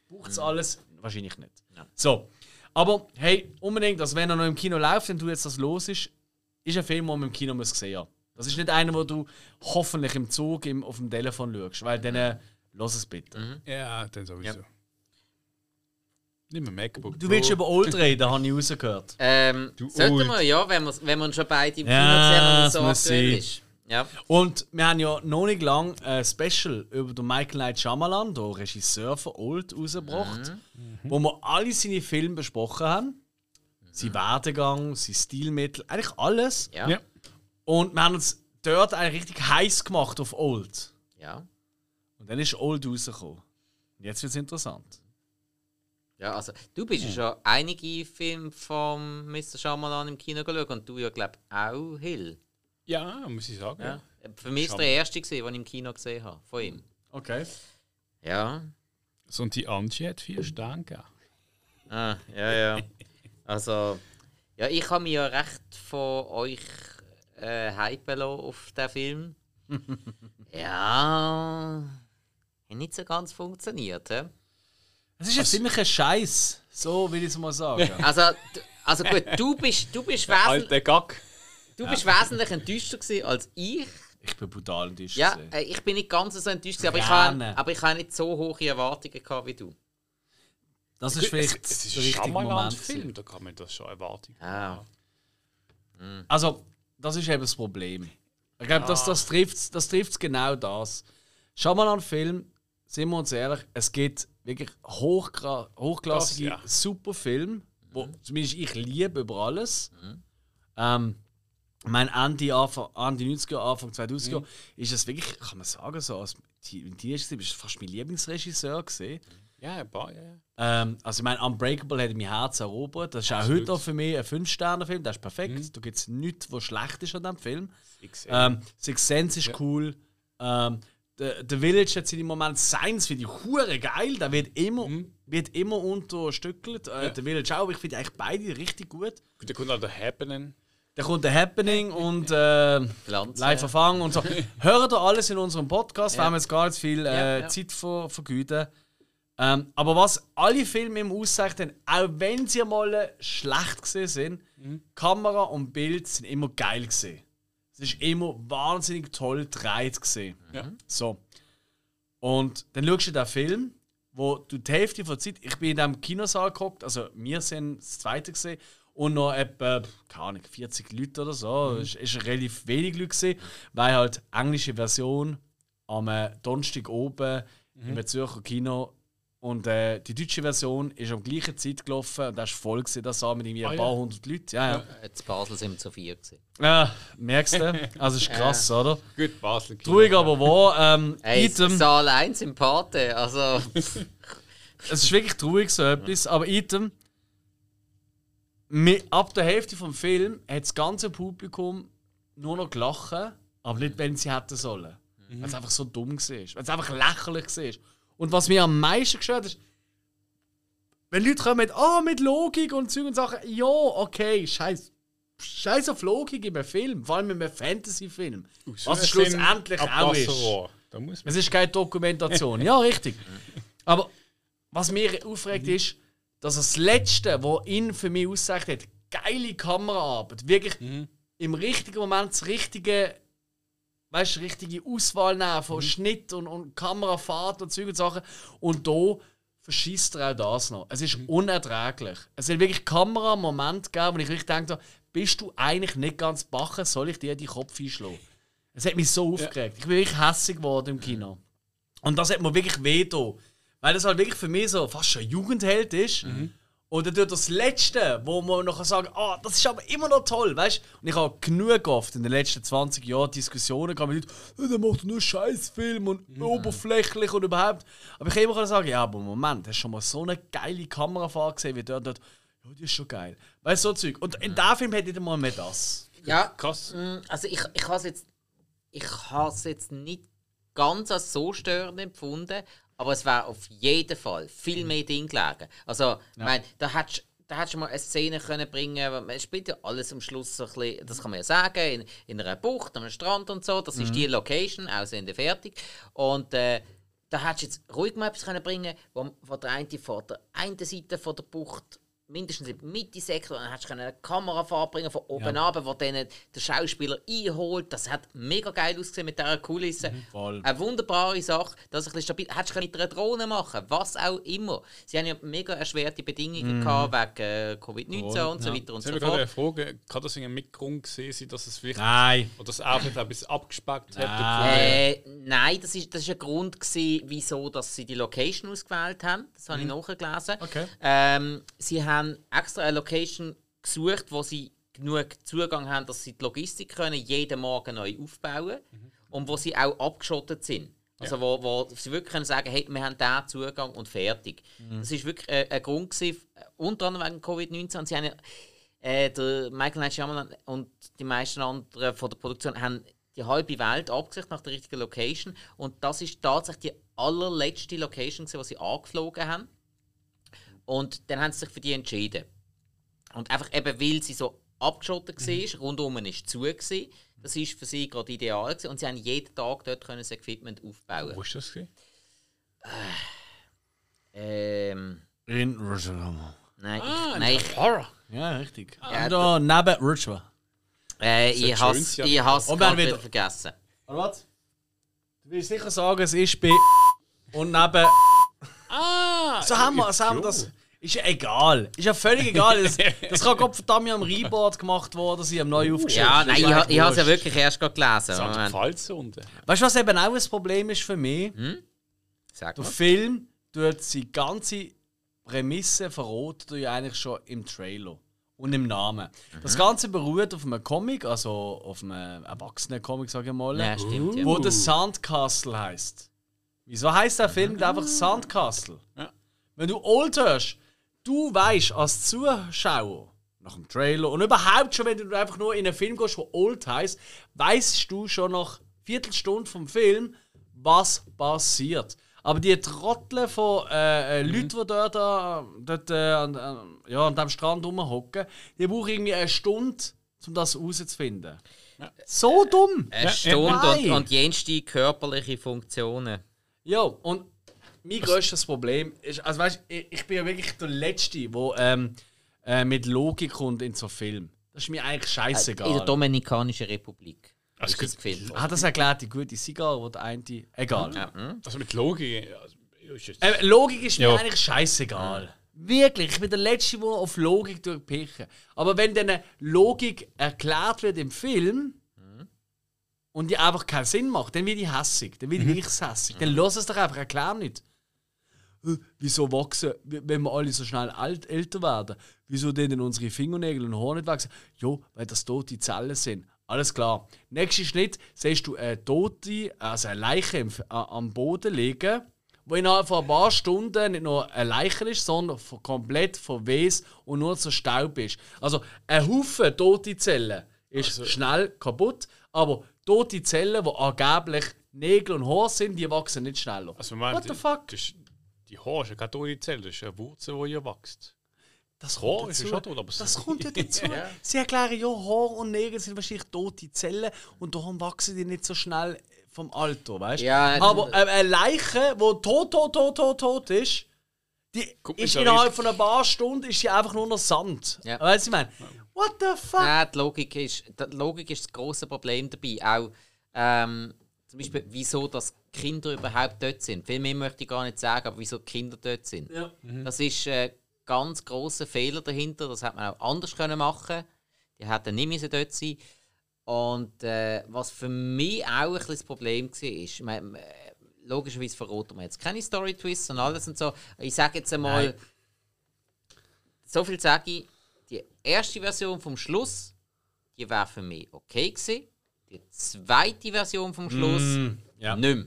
braucht es alles? Wahrscheinlich nicht. So. Aber hey, unbedingt, also wenn er noch im Kino läuft, wenn du jetzt das los ist, ist ein Film, den man im Kino muss sehen muss. Das ist nicht einer, wo du hoffentlich im Zug im, auf dem Telefon schaust, weil dann äh, lass es bitte. Ja, dann sowieso. Nimm ein MacBook. Du willst über Old reden, habe ich rausgehört. Ähm, Du sollten Old. wir, ja, wenn wir, wenn wir schon beide im Kino Ja, sehen so aktuell ist. Ja. Und wir haben ja noch nicht lang ein Special über den Michael Knight Shyamalan, der Regisseur von Old, rausgebracht, wo wir alle seine Filme besprochen haben. Sein Werdegang, sein Stilmittel, eigentlich alles. Ja. Ja. Und wir haben uns dort eigentlich richtig heiß gemacht auf Old. ja. Und dann ist Old rausgekommen. Und jetzt wird es interessant. Ja, also du bist ja schon einige Filme von Mr. Shyamalan im Kino geschaut und du ja, glaube ich, auch Hill. Ja, muss ich sagen. Ja. Für mich ist der erste, gewesen, den ich im Kino gesehen habe, von ihm. Okay. Ja. So, und die Angie hat vier Sterne gegeben. Ah, ja, ja. Also, ja, ich habe mich ja recht von euch äh, hypen lassen auf den Film. ja. Hat nicht so ganz funktioniert, hä? Es ist ja ziemlich ein Scheiß, so will ich es mal sagen. Also, also gut, du bist, du bist, wesentlich, Alter Gag. du bist wesentlich enttäuschter gewesen als ich. Ich bin brutal enttäuscht. Ja, gewesen. äh, ich bin nicht ganz so enttäuscht, gewesen, aber ich, habe, aber ich habe nicht so hohe Erwartungen gehabt wie du. das ist vielleicht es ist der ein richtige Moment. Gewesen. da kann man das schon erwarten. Ah. Also, das ist eben das Problem. Ich glaube, das, das trifft das trifft's genau das. Shyamalan-Film, sind wir uns ehrlich, es gibt wirklich hochgra hochklassige Das, ja. Superfilme, wo zumindest ich liebe über alles. Ähm, mein Ende, Anfang, Ende 90er, Anfang 2000er ist es wirklich, kann man sagen, so als Teenager bist fast mein Lieblingsregisseur gesehen. Ja, ein paar, ja. ja. Ähm, also ich meine, Unbreakable hat mein Herz erobert. Das ist auch heute auch für mich ein 5-Sterne-Film. Das ist perfekt. Mhm. Da gibt es nichts, was schlecht ist an diesem Film. Six Ähm, Six Sense ist cool. Ähm, The, The Village hat seine Moment. Science finde ich hure geil. Der wird immer, wird immer unterstückelt. Äh, The Village auch. aber Ich finde eigentlich beide richtig gut. Da kommt auch der Happening. Da kommt der Happening und äh, Pflanzen. live erfangen und so. Hört ihr alles in unserem Podcast, Ja. wir jetzt gar nicht viel äh, Ja, ja. Zeit ver vergeuden. Ähm, aber was alle Filme im auszeichnen, auch wenn sie mal schlecht gesehen sind, Mhm. Kamera und Bild sind immer geil gesehen. Es ist immer wahnsinnig toll gedreht gesehen. Ja. So. Und dann schaust du den Film, wo du die Hälfte von der Zeit, ich bin in diesem Kinosaal geguckt, also wir sind das zweite gesehen und noch etwa, keine Ahnung, 40 Leute oder so. Es ist, ist relativ wenig Leute gesehen, weil halt die englische Version am äh, Donnerstag oben im Zürcher Kino und äh, die deutsche Version ist am gleichen Zeit gelaufen und das war voll gewesen, das sah mit irgendwie Ah, ein ja. paar hundert Leute. Ja, ja. Jetzt Basel sind wir zu vier gewesen. ja merkst du? Also ist krass, oder? Gut, Basel. Traurig aber wahr. Ähm, Hey, Item, Saal 1 im Pate, also... es ist wirklich traurig so etwas, aber Item, ab der Hälfte vom Film hat das ganze Publikum nur noch gelacht, aber nicht, wenn sie hätten sollen. Weil es einfach so dumm war. Weil es einfach lächerlich war. Und was mir am meisten gestört ist, wenn Leute kommen mit, ah, mit Logik und Zeug und Sachen, ja, okay, scheiß. Scheiß auf Logik in einem Film, vor allem in einem Fantasy-Film. Was es schlussendlich auch ist. Es ist keine Dokumentation. ja, richtig. Aber was mir aufregt ist, dass das Letzte, was ihn für mich auszeichnet, geile Kameraarbeit, wirklich im richtigen Moment das richtige, weißt, du, richtige Auswahl nehmen von Schnitt und, und Kamerafahrt und Zeug und Sachen. Und da verschießt er auch das noch. Es ist unerträglich. Es sind wirklich Kameramomente gegeben, wo ich wirklich denke, bist du eigentlich nicht ganz bachen, soll ich dir die Kopf einschlagen? Es hat mich so aufgeregt. Ich bin wirklich hässig geworden im Kino. Und das hat mir wirklich weh. Weil das halt wirklich für mich so fast ein Jugendheld ist. Und dann tut das Letzte, wo man noch sagen ah, das ist aber immer noch toll, weißt du? Und ich habe genug oft in den letzten 20 Jahren Diskussionen gehabt mit Leuten, «Ja, der macht nur Scheißfilm und oberflächlich und überhaupt. Aber ich kann immer sagen, ja, aber Moment, hast du schon mal so eine geile Kamerafahrt gesehen, wie dort, dort ja, die ist schon geil. Weißt du, so Zeug. Und in diesem Film hätte ich nicht einmal mehr das. Ja, Krass. Mm, Also ich, ich habe es jetzt, ich has jetzt nicht ganz als so störend empfunden, aber es wäre auf jeden Fall viel mehr Ding gelegen. Also, ich meine, da hättest da hättest du mal eine Szene können bringen Es spielt ja alles am Schluss so ein bisschen, das kann man ja sagen, in, in einer Bucht, am Strand und so. Das ist die Location, Aussehen fertig. Und äh, da hättest du jetzt ruhig mal etwas können bringen wo, wo der eine von der einen Seite von der Bucht mindestens im Mitte-Sektor, dann hättest du eine Kamerafahrt bringen von oben Ja. ab, wo dann der Schauspieler einholt. Das hat mega geil ausgesehen mit dieser Kulisse. voll. Eine wunderbare Sache, dass ein bisschen stabil. Hättest du mit einer Drohne machen, was auch immer. Sie haben ja mega erschwerte Bedingungen gehabt wegen äh, Covid-19 und so weiter und Jetzt so haben wir gerade eine fort. Frage, kann das in einem Mitgrund gesehen sein, dass es vielleicht. Nein. Oder das auch vielleicht ein bisschen abgespeckt hat? Nein. Äh, nein, das ist, das ist ein Grund, gewesen, wieso dass sie die Location ausgewählt haben. Das habe ich nachgelesen. Okay. Ähm, sie haben extra eine Location gesucht, wo sie genug Zugang haben, dass sie die Logistik können, jeden Morgen neu aufbauen und wo sie auch abgeschottet sind. Also wo, wo sie wirklich können sagen, hey, wir haben diesen Zugang und fertig. Das ist wirklich äh, ein Grund gewesen, unter anderem wegen Covid-19. Und sie haben ja, äh, der Michael Night Shyamalan und die meisten anderen von der Produktion haben die halbe Welt abgesucht nach der richtigen Location und das ist tatsächlich die allerletzte Location, gewesen, die sie angeflogen haben. Und dann haben sie sich für die entschieden. Und einfach eben, weil sie so abgeschottet war, rundum war zu, gewesen, das war für sie gerade ideal. Gewesen. Und sie haben jeden Tag dort können das Equipment aufbauen. Wo ist das? gewesen? Ähm, In Rotterdam. nein, Ah, ich, nein ich, Horror. Ja, richtig. Ja, da neben Rotterdam. äh, ich sein, ich has Und wieder vergessen. Oder was? Du willst sicher sagen, es ist bei und neben. Ah! So haben wir, so haben wir das. Ist ja egal. Ist ja völlig egal. Das, das kann Gott verdammt am Reboard gemacht worden sein, am neu aufgeschrieben. Ja, nein, ich, ha- ich habe es ja wirklich erst gerade gelesen. Moment. Pfalzunde. Weißt du, was eben auch ein Problem ist für mich? Sag Der mal. Film tut seine ganze Prämisse verraten du ja eigentlich schon im Trailer und im Namen. Das Ganze beruht auf einem Comic, also auf einem erwachsenen Comic, sage ich mal, Ja, stimmt, ja. wo der Sandcastle heißt. Wieso heißt der Film nicht einfach Sandcastle? Ja. Wenn du Old hörst, du weißt als Zuschauer nach dem Trailer und überhaupt schon, wenn du einfach nur in einen Film gehst, wo Old heißt, weißt du schon nach Viertelstunde vom Film, was passiert. Aber die Trottel von äh, äh, Leuten, die dort, da, dort äh, an, ja, an dem Strand rumhocken, die brauchen irgendwie eine Stunde, um das herauszufinden. So dumm! Eine Stunde und, Nein. und jenste körperliche Funktionen. Ja, und mein grösstes Problem ist, also weißt ich, ich bin ja wirklich der Letzte, der ähm, äh, mit Logik kommt in so einen Film. Das ist mir eigentlich In der scheißegal. Dominikanischen Republik. Also, ist das. Hat das erklärt, die gute Zigarre oder der eine? Egal. Ja, hm? also mit Logik. Also, ist jetzt- Äh, Logik ist mir Ja. eigentlich scheißegal. Wirklich, ich bin der Letzte, der auf Logik durchpichen. Aber wenn dann Logik erklärt wird im Film und die einfach keinen Sinn macht, dann werde ich hässig. Dann werde ich wirklich hässig. Dann lass es doch einfach, erklär nicht. Wieso wachsen, wenn wir alle so schnell alt, älter werden, wieso denn unsere Fingernägel und Haare nicht wachsen? Ja, weil das tote Zellen sind. Alles klar. Nächster Schritt, siehst du eine tote, also eine Leiche am Boden liegen, wo innerhalb von ein paar Stunden nicht nur eine Leiche ist, sondern von- komplett verwes und nur so Staub ist. Also ein Haufen tote Zellen ist schnell kaputt, aber tote Zellen, die angeblich Nägel und Haare sind, die wachsen nicht schneller. Also, man, What the fuck? Das ist, die Haare ist ja keine tote Zelle, das ist eine Wurzel, die hier wächst. Das Haar kommt ist dazu. schon tot, aber das kommt ja dazu. Sie erklären ja, Haar und Nägel sind wahrscheinlich tote Zellen und darum wachsen die nicht so schnell vom Alter, weißt du? Ja, Aber äh, eine Leiche, die tot, tot, tot, tot, tot ist, die Guck, ist ja innerhalb von ein paar Stunden ist die einfach nur noch Sand. Ja. Weißt du, ich meine? What the fuck? Nein, die Logik ist, die Logik ist das große Problem dabei. Auch ähm, zum Beispiel, wieso dass Kinder überhaupt dort sind. Viel mehr möchte ich gar nicht sagen, aber wieso die Kinder dort sind. Ja. Das ist ein ganz großer Fehler dahinter. Das hätte man auch anders können machen. Die hätten nicht müssen dort sein. Und äh, was für mich auch ein bisschen das Problem war, ist, man, äh, logischerweise verroten wir jetzt keine Story-Twists und alles und so. Ich sage jetzt einmal, Nein. so viel sage ich, die erste Version vom Schluss, die wäre für mich okay gewesen. Die zweite Version vom Schluss, Mm, ja. nicht mehr.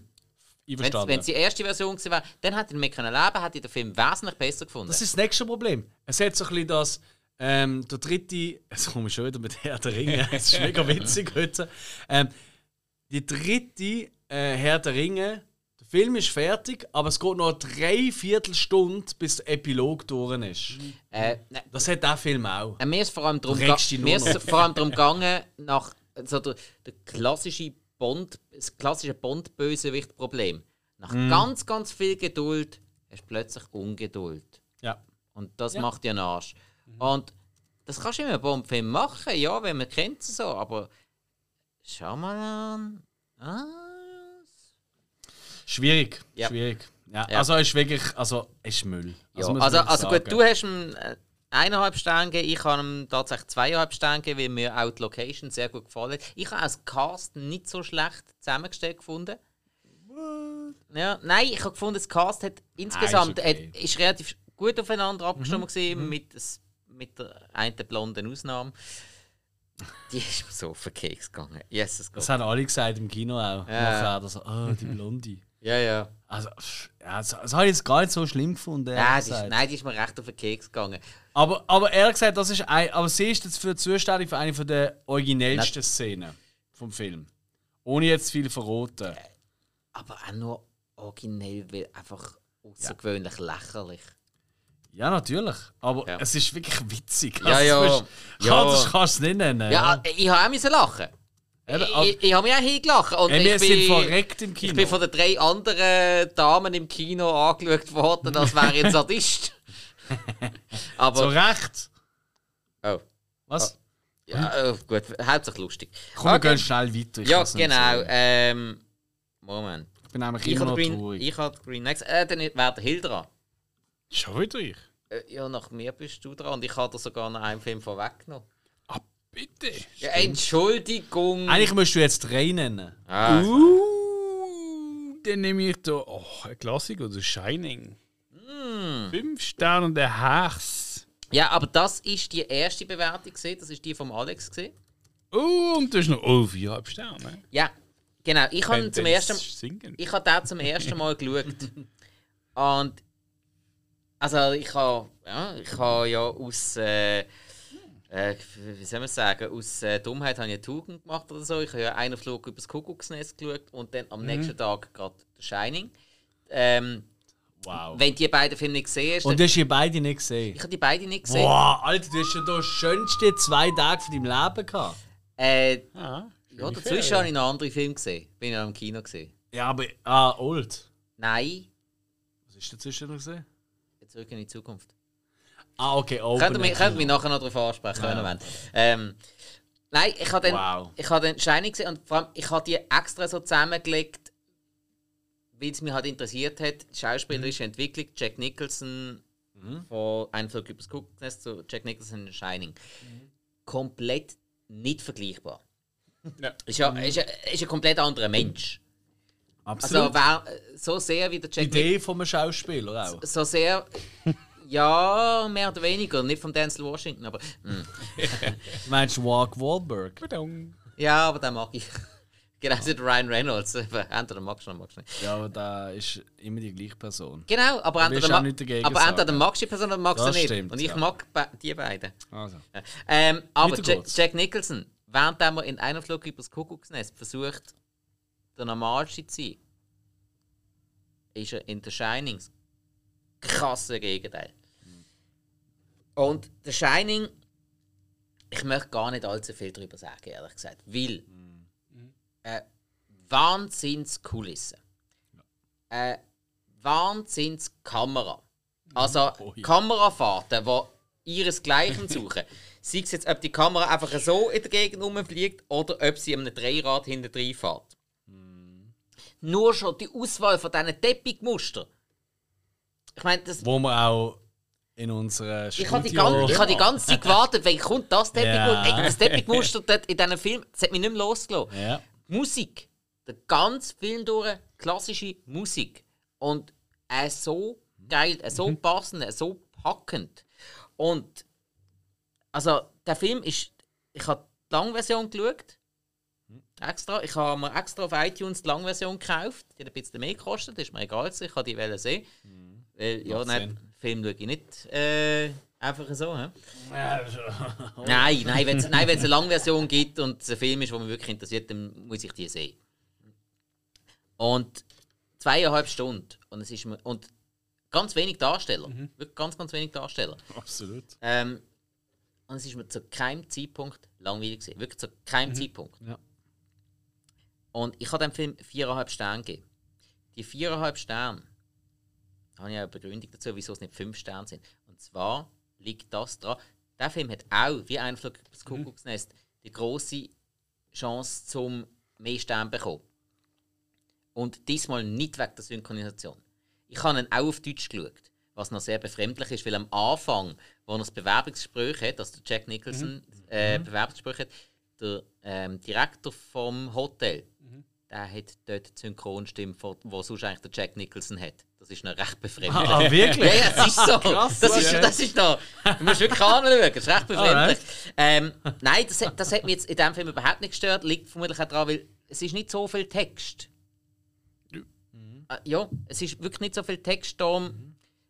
Wenn es die erste Version wäre, dann hätte ich damit können leben, ich den Film wesentlich besser gefunden. Das ist das nächste Problem. Es hat so ein bisschen das, ähm, der dritte, jetzt komme ich schon wieder mit Herr der Ringe, es ist mega witzig heute. Ähm, die dritte äh, Herr der Ringe, der Film ist fertig, aber es geht noch drei Viertelstunde, bis der Epilog durch ist. äh, nein, Das hat der Film auch. Äh, Mir ist vor allem darum, mir ist vor allem darum gegangen, nach so der, der klassische Bond, das klassische Bond-Bösewicht-Problem. Nach Mhm. ganz, ganz viel Geduld hast du plötzlich Ungeduld. Ja. Und das macht dir einen Arsch. Und das kannst du in einem Bond-Film machen, ja, wenn man kennt es so, aber schau mal an. Ah, Schwierig. Ja. Schwierig. Ja. Ja. Also es ist wirklich, also es ist Müll. Ja, muss man also, also gut, du hast ihm äh, eineinhalb Sterne gegeben, ich habe ihm tatsächlich zweieinhalb Sterne gegeben, weil mir auch die Location sehr gut gefallen hat. Ich habe auch das Cast nicht so schlecht zusammengestellt gefunden. Ja, nein, ich habe gefunden, das Cast hat insgesamt Ah, ist okay. Mhm. hat, ist relativ gut aufeinander abgestimmt gewesen, mit, das, mit der einen blonden Ausnahme. Die ist mir so auf den Keks gegangen. Jesus Das haben alle gesagt im Kino auch. Ja. Nachher, dass, oh, die Blondie. Ja, ja. Also, ja, das, das habe ich jetzt gar nicht so schlimm gefunden. Nein die, ist, nein, die ist mir recht auf den Keks gegangen. Aber, aber ehrlich gesagt, das ist ein, aber sie ist jetzt für Zustellung für eine der originellsten Szenen vom Film. Ohne jetzt viel verraten. Aber auch nur originell, weil einfach außergewöhnlich lächerlich. Ja, natürlich. Aber Ja. es ist wirklich witzig. Ja, ja. Ja. das kannst du nicht nennen. Ja, ich habe auch lachen. Eben, aber- Ich, ich habe mich auch hingelacht. Und Ey, wir ich sind bin, verreckt im Kino. Ich bin von den drei anderen Damen im Kino angeschaut worden, als wäre ich ein Sadist. Aber. Zu Recht. Oh. Was? Ja, oh, gut, hauptsächlich lustig. Komm, wir Okay. gehen schnell weiter. Ich Ja, genau. Ähm, Moment. Ich bin nämlich Ich immer noch Green, traurig. ich habe Green Next. Äh, dann wäre der Hill dran. Schon wieder ich. Äh, ja, nach mir bist du dran. Und ich habe dir sogar noch einen Film vorweggenommen. Bitte. Ja, Entschuldigung. Eigentlich müsst du jetzt drei nennen. Ah, Uh, dann nehme ich da oh, ein Klassiker, The Shining. Hm. Fünf Sterne und ein Herz. Ja, aber das ist die erste Bewertung gesehen. Das ist die vom Alex gesehen. Oh, und du hast noch oh, viereinhalb Sterne. Ja, genau. Ich habe zum ersten, Singen. ich habe den zum ersten Mal geschaut und Also ich habe ja, ich habe ja aus äh, äh, wie soll man sagen, aus äh, Dummheit habe ich eine Tugend gemacht oder so. Ich habe ja einen Flug übers Kuckucksnest geschaut und dann am Mhm. nächsten Tag gerade Shining. Ähm, Wow. wenn die beiden Filme nicht gesehen hast, Und du hast die beide nicht gesehen? ich habe die beiden nicht gesehen. Boah, Alter, du hast ja da schönste zwei Tage von deinem Leben gehabt. Äh, Ah, ja, dazwischen habe ich noch andere Filme gesehen. Bin ich noch im Kino gesehen. Ja, aber. Ah, old. Nein, Was ist dazwischen noch gesehen? zurück in die Zukunft. Ah, okay, old. Könnt ihr mich, könnt mich nachher noch darauf ansprechen, wenn ihr wollt. Ähm, nein, ich habe den, Wow. ich habe den Shining gesehen und vor allem, ich habe die extra so zusammengelegt, weil es mich halt interessiert hat. Die schauspielerische Entwicklung, Jack Nicholson von Ein Flug übers Kuckucksnest zu Jack Nicholson in Shining. Komplett nicht vergleichbar. Ja. Ist ja, ist, ja, ist ein komplett anderer Mensch. Absolut. Also wer äh, so sehr wie der die Jack Nicholson Idee vom Schauspieler auch. so sehr. Ja, mehr oder weniger. Nicht von Denzel Washington, aber. mm. Du meinst Mark Wahlberg? Ja, aber den mag ich. Genau, so der Ryan Reynolds. Entweder magst du ihn, magst du nicht. Ja, aber da ist immer die gleiche Person. Genau, aber entweder, ma aber entweder magst du die Person oder magst du Das nicht. stimmt, Und ich ja. mag be die beiden. Also. Ähm, aber Jack. Jack Nicholson, während er in einem Flug übers Kuckucksnest versucht, der Normalste zu sein, ist er in The Shining das krasse Gegenteil. Und The Shining, ich möchte gar nicht allzu viel darüber sagen, ehrlich gesagt. Weil, äh, Wahnsinnskulisse. Äh, Wahnsinnskamera. Also Oh ja. Kamerafahrten, die ihresgleichen suchen. Sei es jetzt, ob die Kamera einfach so in der Gegend rumfliegt oder ob sie einem Dreirad hinten fährt. Nur schon die Auswahl von diesen Teppichmuster. Ich meine, das, Wo wir auch in unserer ich habe die, Studio- gan- ich hab die ganze Zeit gewartet, wenn kommt das Teppichmuster. Ey, das Teppichmuster in diesem Film, das hat mich nicht mehr losgelassen. Ja. Musik. Der ganze Film durch klassische Musik. Und äh, so geil, äh, so passend, äh, so packend. Und also der Film ist. Ich habe die Langversion geschaut. Extra. Ich habe mir extra auf iTunes die Langversion gekauft. Die hat ein bisschen mehr gekostet, ist mir egal. Ich kann die sehen. Weil, ja, nein, Film schaue ich nicht äh, einfach so. Hä? Nein, nein, wenn es nein, wenn's eine Langversion gibt und es ein Film ist, der mich wirklich interessiert, dann muss ich die sehen. Und zweieinhalb Stunden. Und es ist und ganz wenig Darsteller. Wirklich ganz, ganz wenig Darsteller. Absolut. Ähm, und es ist mir zu keinem Zeitpunkt langweilig gewesen. Wirklich zu keinem Zeitpunkt. Ja. Und ich habe dem Film viereinhalb Sterne gegeben. Die viereinhalb Sterne habe ich eine Begründung dazu, wieso es nicht fünf Sterne sind. Und zwar liegt das daran, der Film hat auch, wie ein Flug das Kuckucksnest, die große Chance zum mehr Sterne bekommen. Und diesmal nicht wegen der Synchronisation. Ich habe ihn auch auf Deutsch geschaut, was noch sehr befremdlich ist, weil am Anfang, wo er das Bewerbungsgespräch hat, also der Jack Nicholson äh, Bewerbungsgespräch hat, der ähm, Direktor vom Hotel, der hat dort die Synchronstimme, wo sonst eigentlich der Jack Nicholson hat. Das ist noch recht befremdlich. Ah, wirklich? Ja, ja, es ist so. Krass, das, ist, das ist noch. Du musst wirklich anschauen, das ist recht befremdlich. Ähm, nein, das, hat- das hat mich jetzt in diesem Film überhaupt nicht gestört. Liegt vermutlich auch daran, weil es ist nicht so viel Text. Äh, ja, es ist wirklich nicht so viel Text da.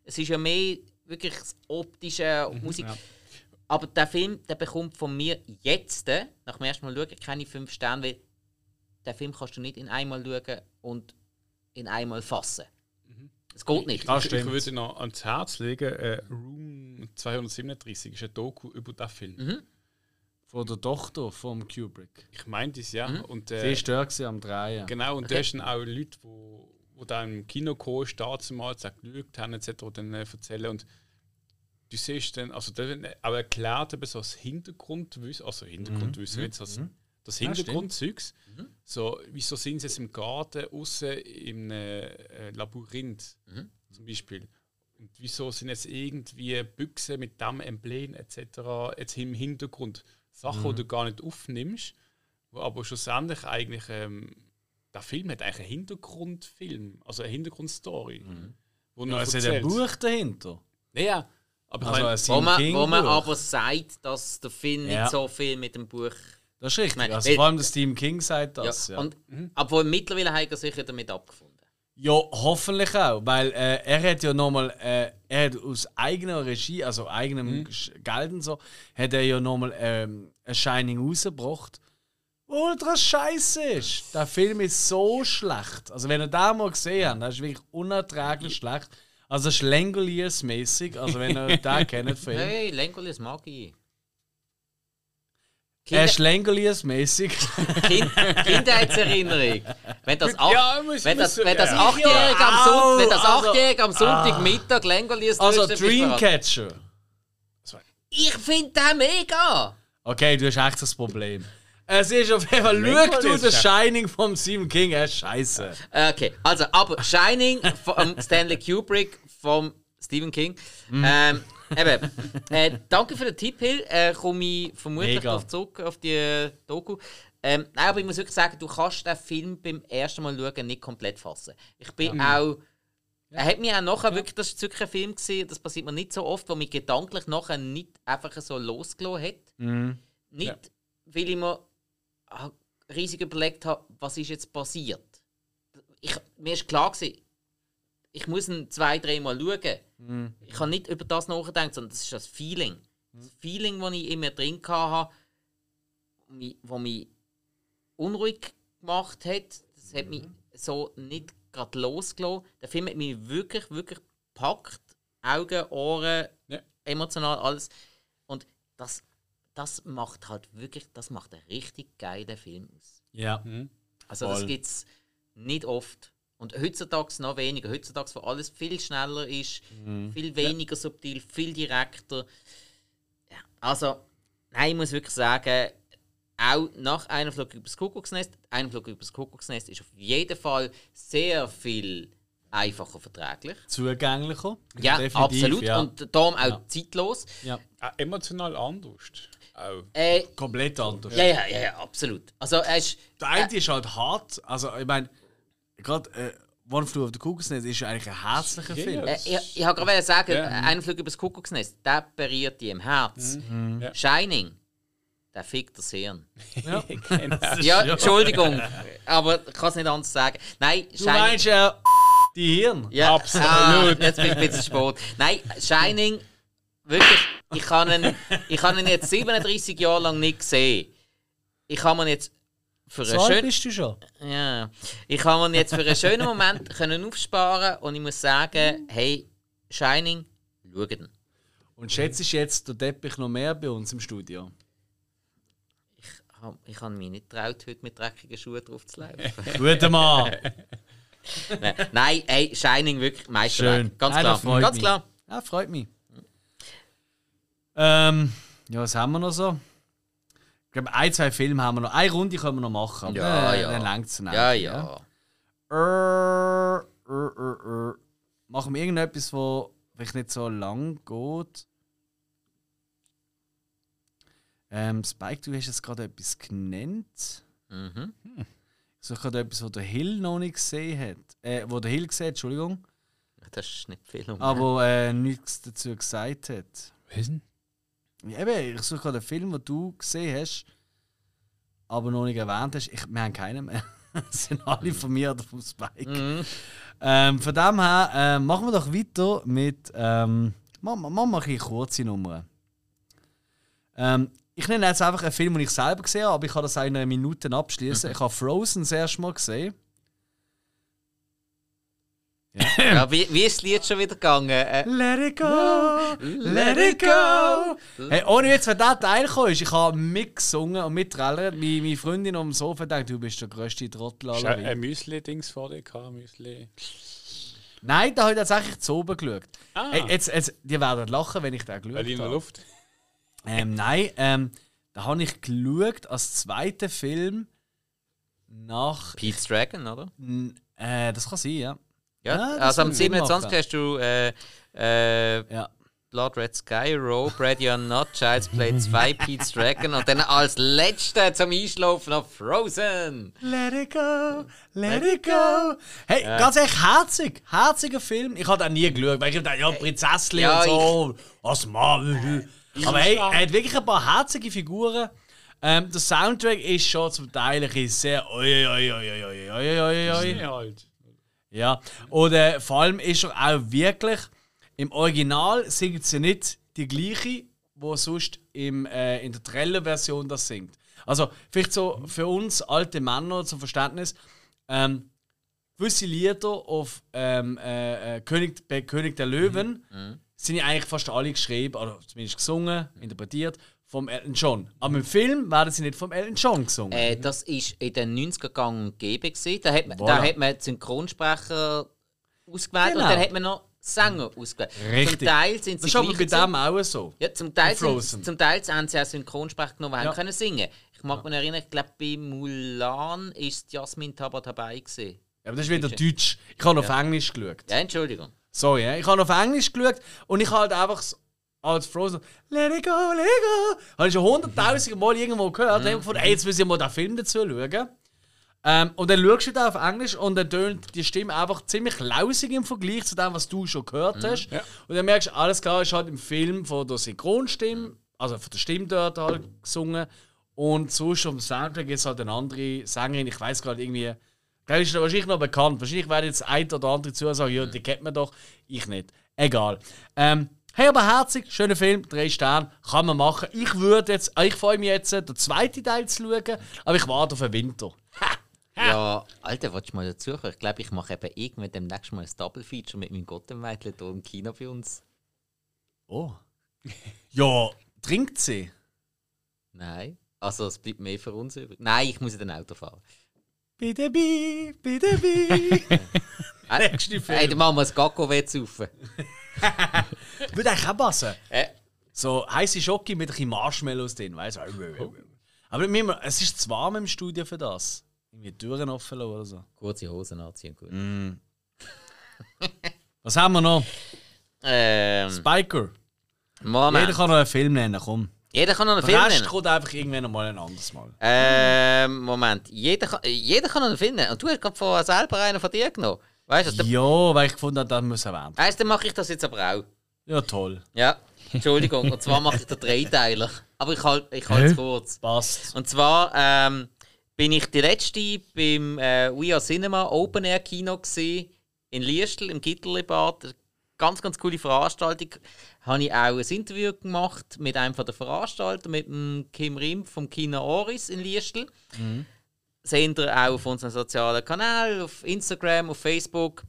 Es ist ja mehr wirklich das Optische und Musik. ja. Aber der Film, der bekommt von mir jetzt, nach dem ersten Mal schauen, keine 5 Sterne, weil den Film kannst du nicht in einmal schauen und in einmal fassen. Es geht nicht. Das Ich, ich würde noch ans Herz legen, äh, Room 237 ist ein Doku über den Film. Mhm. Von der Tochter vom Kubrick. Ich meinte es ja. Und, Sie äh, ist da gewesen am Drehen. genau, und Okay. da sind auch Leute, wo, wo da im Kino sind, damals geschaut haben, etc., dann äh, erzählen. Und du siehst dann, also da auch erklärt, eben so das Hintergrundwissen, also Hintergrundwissen, jetzt das, das Ja, Hintergrundzeugs. so, wieso sind sie jetzt im Garten, außen im äh, Labyrinth zum Beispiel? Und wieso sind jetzt irgendwie Büchse mit dem Emblem etc. jetzt im Hintergrund? Sachen, die du gar nicht aufnimmst, wo aber schlussendlich eigentlich ähm, der Film hat eigentlich einen Hintergrundfilm, also eine Hintergrundstory. Wo Ja, es hat ein. Buch dahinter. Ja, aber Also ich Wo Stephen man, wo man aber sagt, dass der Film Ja. nicht so viel mit dem Buch. Das ist richtig. Nein, also weil- vor allem der Stephen King sagt das. Ja. Und, Obwohl mittlerweile hat er sich ja damit abgefunden. Ja, hoffentlich auch, weil äh, er hat ja nochmal, äh, er hat aus eigener Regie, also eigenem Mhm. Geld und so, hat er ja nochmal ähm, ein Shining rausgebracht, ultra scheiße ist. Der Film ist so schlecht. Also wenn ihr den mal gesehen habt, das ist wirklich unerträglich schlecht. Also Schlängoliers-mäßig, also wenn ihr den kennt, Film. Hey, Lengolis mag ich. Äh, Kinder, Schlängoliers-mäßig. kind, Kindheitserinnerung. Wenn das, acht, Ja, muss- wenn das, wenn das ja. Achtjährige am, Sonntag, wenn das also- Achtjährige am Sonntagmittag Also bist du verraten. Dreamcatcher. Ich finde den mega! Okay, du hast echt das Problem. Es ist auf jeden Fall, schau du, das. Shining vom Stephen King, er ist scheiße. Okay, also, aber Shining vom Stanley Kubrick, vom Stephen King. Mhm. Ähm, eben, äh, danke für den Tipp, Hill. Äh, Komme ich vermutlich Mega. darauf zurück, auf die äh, Doku. Ähm, nein, aber ich muss wirklich sagen, du kannst den Film beim ersten Mal schauen nicht komplett fassen. Ich bin auch. Er hat mich auch nachher wirklich, das war wirklich ein Film, gewesen, das passiert mir nicht so oft, wo mich gedanklich nachher nicht einfach so losgelassen hat. Mhm. Nicht, weil ich mir ah, riesig überlegt habe, was ist jetzt passiert. Ich, mir ist klar gewesen, ich muss ihn zwei, dreimal schauen. Ich habe nicht über das nachgedacht, sondern das ist das Feeling. Das Feeling, das ich in mir drin hatte, wo mich unruhig gemacht hat, das hat mich so nicht gerade losgelassen. Der Film hat mich wirklich, wirklich gepackt. Augen, Ohren, Ja. emotional alles. Und das, das macht halt wirklich, das macht einen richtig geilen Film aus. Ja. Also das Voll. gibt es nicht oft. Und heutzutage noch weniger. Heutzutage, wo alles viel schneller ist, viel weniger subtil, viel direkter. Ja, also, nein, ich muss wirklich sagen, auch nach einem Flug übers Kuckucksnest, ein Flug übers Kuckucksnest ist auf jeden Fall sehr viel einfacher verträglich. Zugänglicher. Ja, Definitiv, absolut. Ja. Und darum auch zeitlos. ja. Auch emotional anders. Auch. Äh, Komplett anders. ja, ja, ja, ja, absolut. Also, ist. Der eine ist halt hart. Also, ich meine, gerade äh, One Flew of the Cuckoo's Nest ist ja eigentlich ein herzlicher Ja, Film. ja. Äh, ich ich habe gerade sagen, Ja. äh, ein Flug übers Kuckucksnest, der berührt die im Herz. Ja. Shining, der fickt das Hirn. Genau. Ja, Entschuldigung, aber ich kann es nicht anders sagen. Nein, Du Shining. meinst ja die Hirn. ja, Absolut. Ah, jetzt bin ich ein bisschen spät. Nein, Shining, wirklich, ich habe ihn, ich habe ihn jetzt 37 Jahre lang nicht gesehen. Ich habe ihn jetzt für So einen bist du schon. Ja, ich habe ihn jetzt für einen schönen Moment können aufsparen und ich muss sagen, hey, Shining, schau ihn. Und schätzt du jetzt der Teppich noch mehr bei uns im Studio? Ich habe ich hab mich nicht getraut, heute mit dreckigen Schuhen drauf zu laufen. Guter Mann. Nein, Nein, hey, Shining wirklich Meisterwerk. Schön. Ganz Nein, klar. freut Ganz mich. klar. Ja, freut mich. Ähm, ja, was haben wir noch so? Ich glaube, ein, zwei Filme haben wir noch. Eine Runde können wir noch machen. Aber Ja, dann, ja. Dann langt es Ja, ja. Äh, äh, äh, äh. Machen wir irgendetwas, wo vielleicht nicht so lang geht? Ähm, Spike, du hast jetzt gerade etwas genannt. Mhm. Ich suche gerade etwas, wo der Hill noch nicht gesehen hat. Äh, wo der Hill gesehen hat, Entschuldigung. Das ist nicht viel um. Aber äh, nichts dazu gesagt hat. Was? Ja, eben, ich suche einen Film, den du gesehen hast, aber noch nicht erwähnt hast. Ich, wir haben keinen mehr. Das sind alle von mir oder vom Spike. Mhm. Ähm, von dem her äh, machen wir doch weiter mit. Ähm, machen, wir- wir ein kurze Nummern. Ähm, ich nenne jetzt einfach einen Film, den ich selber gesehen habe, aber ich kann das auch in einer Minute abschließen. Ich habe Frozen das erste Mal gesehen. Ja, wie, wie ist das Lied schon wieder gegangen? Äh, Let it go, let it go. Hey, ohne jetzt, wenn der Teil kam, ist, ich habe mitgesungen und mitträllert. Meine, meine Freundin am Sofa denkt, du bist der grösste Trottel Hast du aller ein Zeiten. Müsli-Dings vor dir gehabt? Müsli. Nein, da habe ich tatsächlich zu oben geschaut. Ah. Hey, jetzt, jetzt, die werden lachen, wenn ich den geschaut habe. Luft. Ähm, nein, ähm, da habe ich geschaut als zweiter Film nach. Pete's Dragon, oder? Äh, das kann sein, ja. Ja, ja also am 27. hast du äh, äh, ja. Blood Red Sky, Skyro, Brad You're Not, Child's Play 2, Pete's Dragon und dann als letzter zum Einschlafen noch Frozen. Let it go, let it go. Hey, ja. ganz ehrlich, herzig, herziger Film. Ich habe auch nie geschaut, weil ich dachte, ja, Prinzessin ja, und so, was mal. Aber hey, er hat wirklich ein paar herzige Figuren. Ähm, der Soundtrack ist schon zum Teil ein sehr. Oi, oi, oi, oi, oi, oi, oi, oi. Ja, und äh, vor allem ist er auch wirklich, im Original singt sie nicht die gleiche, wo sonst im, äh, in der Trailer-Version das singt. Also, vielleicht so für uns alte Männer zum Verständnis, ähm, gewisse Lieder auf ähm, äh, äh, König, bei König der Löwen sind ja eigentlich fast alle geschrieben, oder zumindest gesungen, interpretiert, vom Elton John. Aber im Film werden sie nicht vom Elton John gesungen. Äh, das ist in den 90er Gang gegeben. Da hat man, Voilà. da hat man Synchronsprecher ausgewählt Genau. und dann hat man noch Sänger ausgewählt. Richtig. Zum Teil sind das sie ist aber bei dem auch so. Ja, zum Teil, sind, zum Teil haben sie auch Synchronsprecher genommen, die Ja. können singen. Ich mag mich erinnern, ich glaube bei Mulan ist Jasmin Tabar dabei gewesen. Ja, aber das ist wieder Deutsch. Ich habe auf Englisch geschaut. Ja, Entschuldigung. Sorry, ja. ich habe auf Englisch geschaut und ich habe halt einfach so als Frozen Let it go, let it go. Habe ich schon hunderttausende Mal irgendwo gehört und habe gefunden, ey, jetzt müssen wir mal den Film dazu schauen. Ähm, und dann schaust du da auf Englisch und dann tönt die Stimme einfach ziemlich lausig im Vergleich zu dem, was du schon gehört hast. Und dann merkst du, alles klar, ist halt im Film von der Synchronstimme, also von der Stimme dort halt gesungen. Und sonst dem Soundtrack ist halt eine andere Sängerin, ich weiß gerade irgendwie, der ist wahrscheinlich noch bekannt. Wahrscheinlich werden jetzt ein oder andere zusagen, ja, die kennt man doch. Ich nicht. Egal. Ähm, hey, aber herzig, schöner Film, drei Sterne, kann man machen. Ich würde jetzt, ich freue mich jetzt, den zweiten Teil zu schauen, aber ich warte auf den Winter. Ja, Alter, willst du mal dazukommen? Ich glaube, ich mache eben irgendwann demnächst mal ein Double-Feature mit meinem Gottenmädchen hier im Kino bei uns. Oh. ja, trinkt sie. Nein. Also, es bleibt mehr für uns übrig. Nein, ich muss in den Auto fahren. Bitte, bi, bitte, bi. Nächste Film. Hey, dann machen wir ein Gacko saufen. Würde eigentlich auch passen. Äh, So heiße Schocke mit ein bisschen Marshmallows drin, weißt du? Aber wir, es ist zu warm im Studio für das. Irgendwie die Türen offen lassen oder so. kurze Hosen anziehen, gut. Was haben wir noch? Ähm, Spiker. Moment. Jeder kann noch einen Film nennen, komm. Jeder kann noch einen Der Film Rest nennen. kommt einfach irgendwann mal ein anderes Mal. Ähm, Moment. Jeder kann, jeder kann noch einen Film nennen. Und du hast gerade vorher selber einen von dir genommen. Weißt du? Ja, weil ich gefunden habe, das muss erwähnt werden. Weißt du, dann mache ich das jetzt aber auch. Ja, toll. Ja, Entschuldigung. Und zwar mache ich den Dreiteiler. Aber ich halte ich halte es kurz. Passt. Und zwar ähm, bin ich die letzte beim äh, We Are Cinema Open Air Kino gesehen in Liestl im Gitterlibad. Ganz, ganz coole Veranstaltung. Habe ich auch ein Interview gemacht mit einem von der Veranstalter, mit dem Kim Rim vom Kino Oris in Liestl. Seht ihr auch auf unseren sozialen Kanälen, auf Instagram, auf Facebook.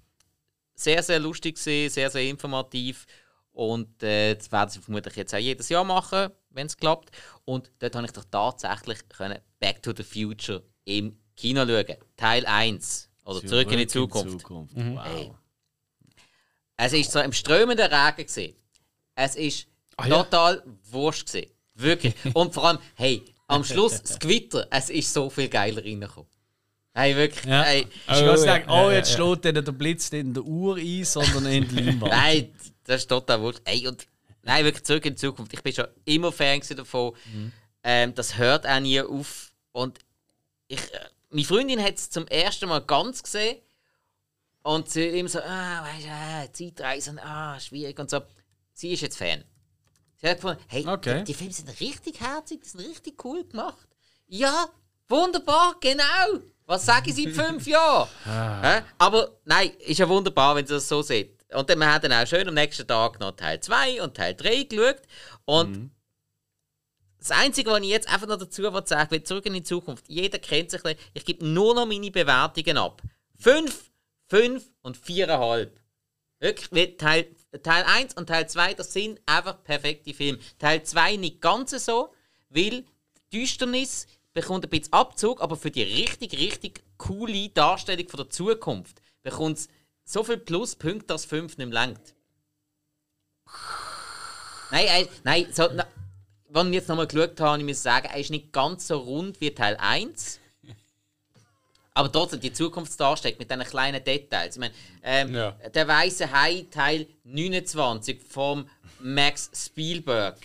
Sehr, sehr lustig gewesen, sehr, sehr informativ. Und äh, das werden sie vermutlich jetzt auch jedes Jahr machen, wenn es klappt. Und dort habe ich doch tatsächlich können Back to the Future im Kino schauen. Teil 1. Oder Zurück, in die Zukunft. Wow. Hey. Es war so im strömenden Regen. Gewesen. Es war ja. total wurscht. Gewesen. Wirklich. Und vor allem, hey, am Schluss das Gewitter, es ist so viel geiler reingekommen. Hey, wirklich. Ja. Hey, Ich kann ja, sagen, oh, jetzt ja. schlägt der Blitz nicht in der Uhr ein, sondern in die Leinwand. Nein, das ist total wurscht. Ey, und nein, wirklich zurück in die Zukunft. Ich bin schon immer Fan davon. Ähm, das hört auch nie auf. Und ich, äh, meine Freundin hat es zum ersten Mal ganz gesehen. Und sie immer so, ah, weißt du, ah, Zeitreisen, ah, schwierig und so. Sie ist jetzt Fan. Sie hat gefunden, hey, Okay. die, die Filme sind richtig herzig, die sind richtig cool gemacht. Ja, wunderbar, genau. Was sage ich seit fünf Jahren? Hä? Aber nein, ist ja wunderbar, wenn ihr das so seht. Und dann, wir haben dann auch schön am nächsten Tag noch Teil 2 und Teil 3 geschaut. Und das Einzige, was ich jetzt einfach noch dazu sagen will, zurück in die Zukunft, jeder kennt sich. Ich gebe nur noch meine Bewertungen ab. 5, 5 und 4,5. Wirklich, Teil, Teil 1 und Teil 2, das sind einfach perfekte Filme. Teil 2 nicht ganz so, weil die Düsternis bekommt ein bisschen Abzug, aber für die richtig, richtig coole Darstellung von der Zukunft bekommt es so viel Pluspunkte, dass 5 nicht langt. Nein, äh, nein, so, na, wenn ich jetzt nochmal geschaut habe, ich muss sagen, er ist nicht ganz so rund wie Teil 1. Aber trotzdem, die Zukunftsdarstellung mit diesen kleinen Details. Ich meine, ähm, Ja. der Weiße Hai, Teil 29 vom Max Spielberg.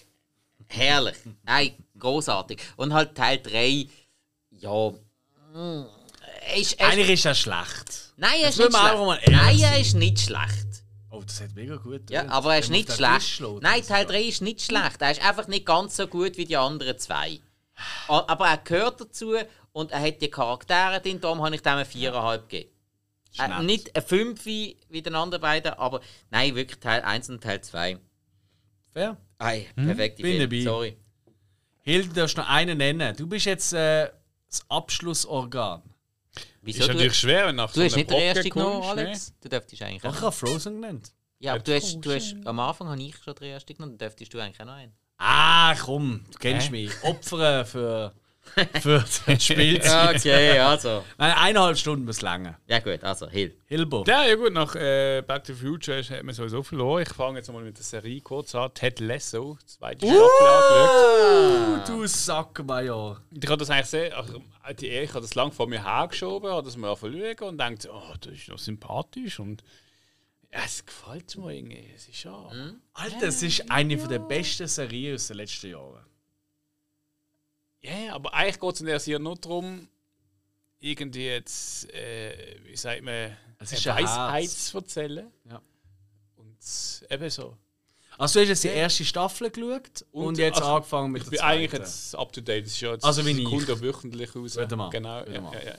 Herrlich. Nein, großartig. Und halt Teil 3, ja. mm, Ist, ist, Eigentlich ist er schlecht. nein, er ist nicht schlecht. Nein, er ist nicht schlecht. Oh, das hat mega gut. Ja, getönt. aber er ist nicht schlecht. Nein, Teil ist 3 ist nicht schlecht. Er ist einfach nicht ganz so gut wie die anderen zwei. A- Aber er gehört dazu und er hat die Charaktere drin, darum habe ich dem eine 4,5 gegeben. Äh, nicht ein 5 wie den anderen beiden, aber nein, wirklich Teil 1 und Teil 2. Fair. Ei, perfekte Bin Film, dabei. sorry. Hilde, du darfst noch einen nennen. Du bist jetzt äh, das Abschlussorgan. Wieso? Ist Du, natürlich schwer, wenn nach du hast so nicht den einer ersten Brocke genommen, ne? Alex? Du dürftest eigentlich auch. ich habe Frozen genannt. Ja, aber du hast, du hast, am Anfang habe ich schon den ersten genommen, dann dürftest du eigentlich auch noch einen. Ah, komm, du kennst Hä? mich. Opfern für, für das Spielzeit. Okay, also. Nein, eineinhalb Stunden muss länger. Ja gut, also Hill. Hilbo. Ja, ja gut, nach äh, Back to the Future ist- hat man sowieso verloren. Ich fange jetzt mal mit der Serie kurz an. Ted Lasso, zweite Staffel angeschaut. Du Sackmajor. Ich habe das eigentlich sehr, ach, die, ich habe das lang vor mir hergeschoben, habe das mal verlegen und dachte, oh, das ist noch sympathisch und ja, es gefällt mir irgendwie. Es ist ja. Alter, es ist eine der besten Serien aus den letzten Jahren. Ja, aber eigentlich geht es in der Serie nur darum, irgendwie jetzt, äh, wie sagt man, Es ist eine Weisheit zu erzählen. Ja. Und eben so. Also du hast jetzt die erste Staffel geschaut und, Und, jetzt also, angefangen mit Ich der bin eigentlich zweiten. jetzt up to date. Das ist ja jetzt Also wie ich. Sekunde wöchentlich raus. Wieder mal. Genau, Wieder ja, mal. ja, ja.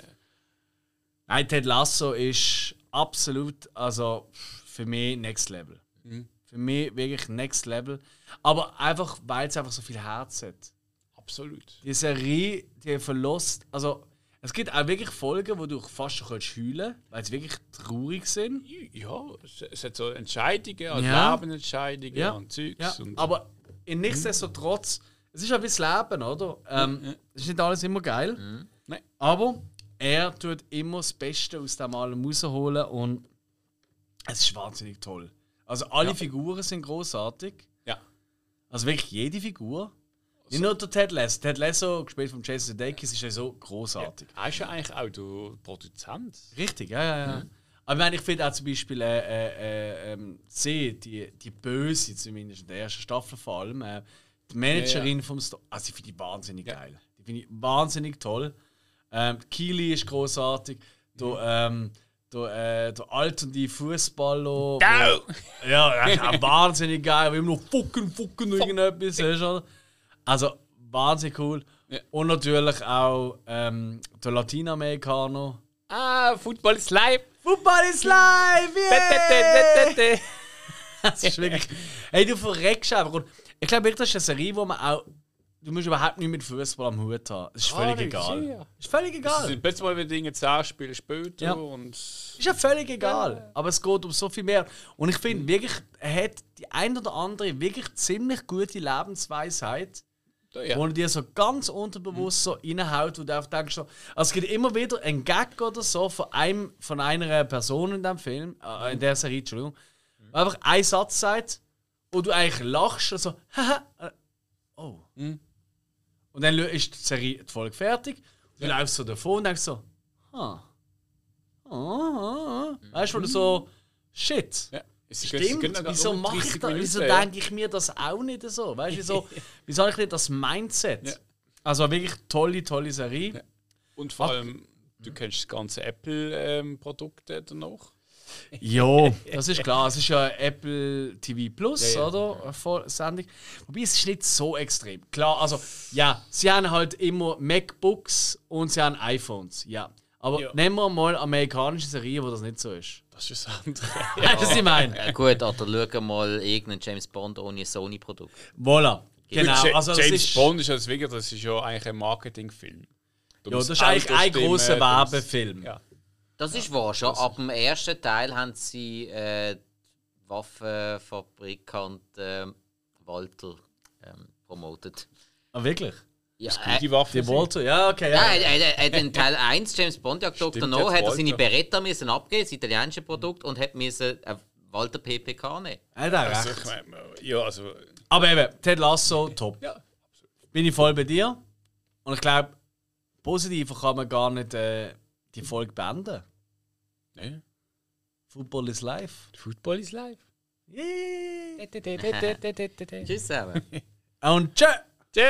Nein, Ted Lasso ist absolut, also für mich Next Level. Mhm. Für mich wirklich Next Level. Aber einfach, weil es einfach so viel Herz hat. Absolut. Die Serie, die verlässt, also es gibt auch wirklich Folgen, wo du fast schon kannst heulen weil sie wirklich traurig sind. Ja, es, hat so Entscheidungen, also Ja. Lebensentscheidungen Ja. und Zeugs. Ja, und aber in nichtsdestotrotz, es ist ein bisschen Leben, oder? Ähm, Es ist nicht alles immer geil. Nein. Aber er tut immer das Beste aus dem allem rausholen und es ist wahnsinnig toll. Also alle Figuren sind großartig. Ja. Also wirklich jede Figur. Nicht nur der Ted Lasso. Ted Lasso, gespielt von Jason Sudeikis, ist ja so großartig. Er ist ja eigentlich auch der Produzent. Richtig, ja, ja, ja. Aber ich meine, ich finde auch zum Beispiel äh, äh, äh, ähm, sie, die, die Böse, zumindest in der ersten Staffel vor allem, äh, die Managerin vom Store, also ich finde die wahnsinnig geil. Die finde ich wahnsinnig toll. Ähm, Keely ist großartig. Der, ähm, der, äh, der alternde Fußballer. Ja, auch wahnsinnig geil, weil immer noch fucken, fucken irgendetwas ist. Oder? Also wahnsinnig cool. Und natürlich auch ähm, der Latinamerikaner. Ah, Football is live! Football is live! Yeah! Das ist wirklich. Hey, du verreckst einfach. Und ich glaube, wirklich, das ist eine Serie, wo man auch. Du musst überhaupt nicht mit Fußball am Hut haben. Es ist völlig das egal. ist ja. Ist völlig Es egal. sind plötzlich mal wieder Dinge 10 Spiele später Ja. und. Ist ja völlig egal. Aber es geht um so viel mehr. Und ich finde wirklich, er hat die ein oder andere wirklich ziemlich gute Lebensweisheit, Ja. wo er dir so ganz unterbewusst so reinhaut, wo du einfach denkst, so, also es gibt immer wieder einen Gag oder so von, einem, von einer Person in dem Film, äh, in der Serie, Entschuldigung, wo einfach ein Satz sagt, wo du eigentlich lachst, also, haha, äh, oh. Und dann ist die Serie die Folge fertig, du läufst so davon und denkst so, ha. Ah, ah, ah. Weißt du, wo du so, shit. Ja. Stimmt, wieso mache ich das? Wieso denke ich mir das auch nicht so? Weißt du, wieso, wieso habe ich nicht das Mindset? Ja. Also wirklich tolle, tolle Serie. Und vor allem, du kennst das ganze Apple-Produkt danach. Ja, das ist klar. Es ist ja Apple TV Plus, Ja, ja. oder? Voll- Sendung. Wobei es ist nicht so extrem. Klar, also ja, sie haben halt immer MacBooks und sie haben iPhones. Ja. Aber Ja. nehmen wir mal amerikanische Serien, wo das nicht so ist. Das ist das andere. Weißt du, was ich meine? Ja, gut, oder schau mal irgendeinen James Bond ohne Sony-Produkt. Voilà. Genau. Ja- Also das James ist, Bond ist ja das wirklich, das ist ja eigentlich ein Marketingfilm. ja, das ist eigentlich ein großer Werbefilm. Ja. Das ist wahr, schon ab dem ersten Teil haben sie äh, Waffenfabrikant ähm, Walter ähm, promotet. Ah, wirklich? Ja, Die äh, Waffe. Die Walter? Ja, okay. ja, Ja. er, er, er hat in Teil 1 James Bond Jagd Dr. Stimmt, No, hat er seine. Beretta müssen abgeben, das italienische Produkt, und hat müssen ein Walter PPK nehmen. Er hat auch Also, recht. ich meine, ja, also. Aber eben, Ted Lasso, top. Ja, Bin ich voll bei dir. Und ich glaube, positiver kann man gar nicht äh, die Folge beenden. ne? Football is life. Football is live. Yeah. Tschüss zusammen. Und tschö! Tschö.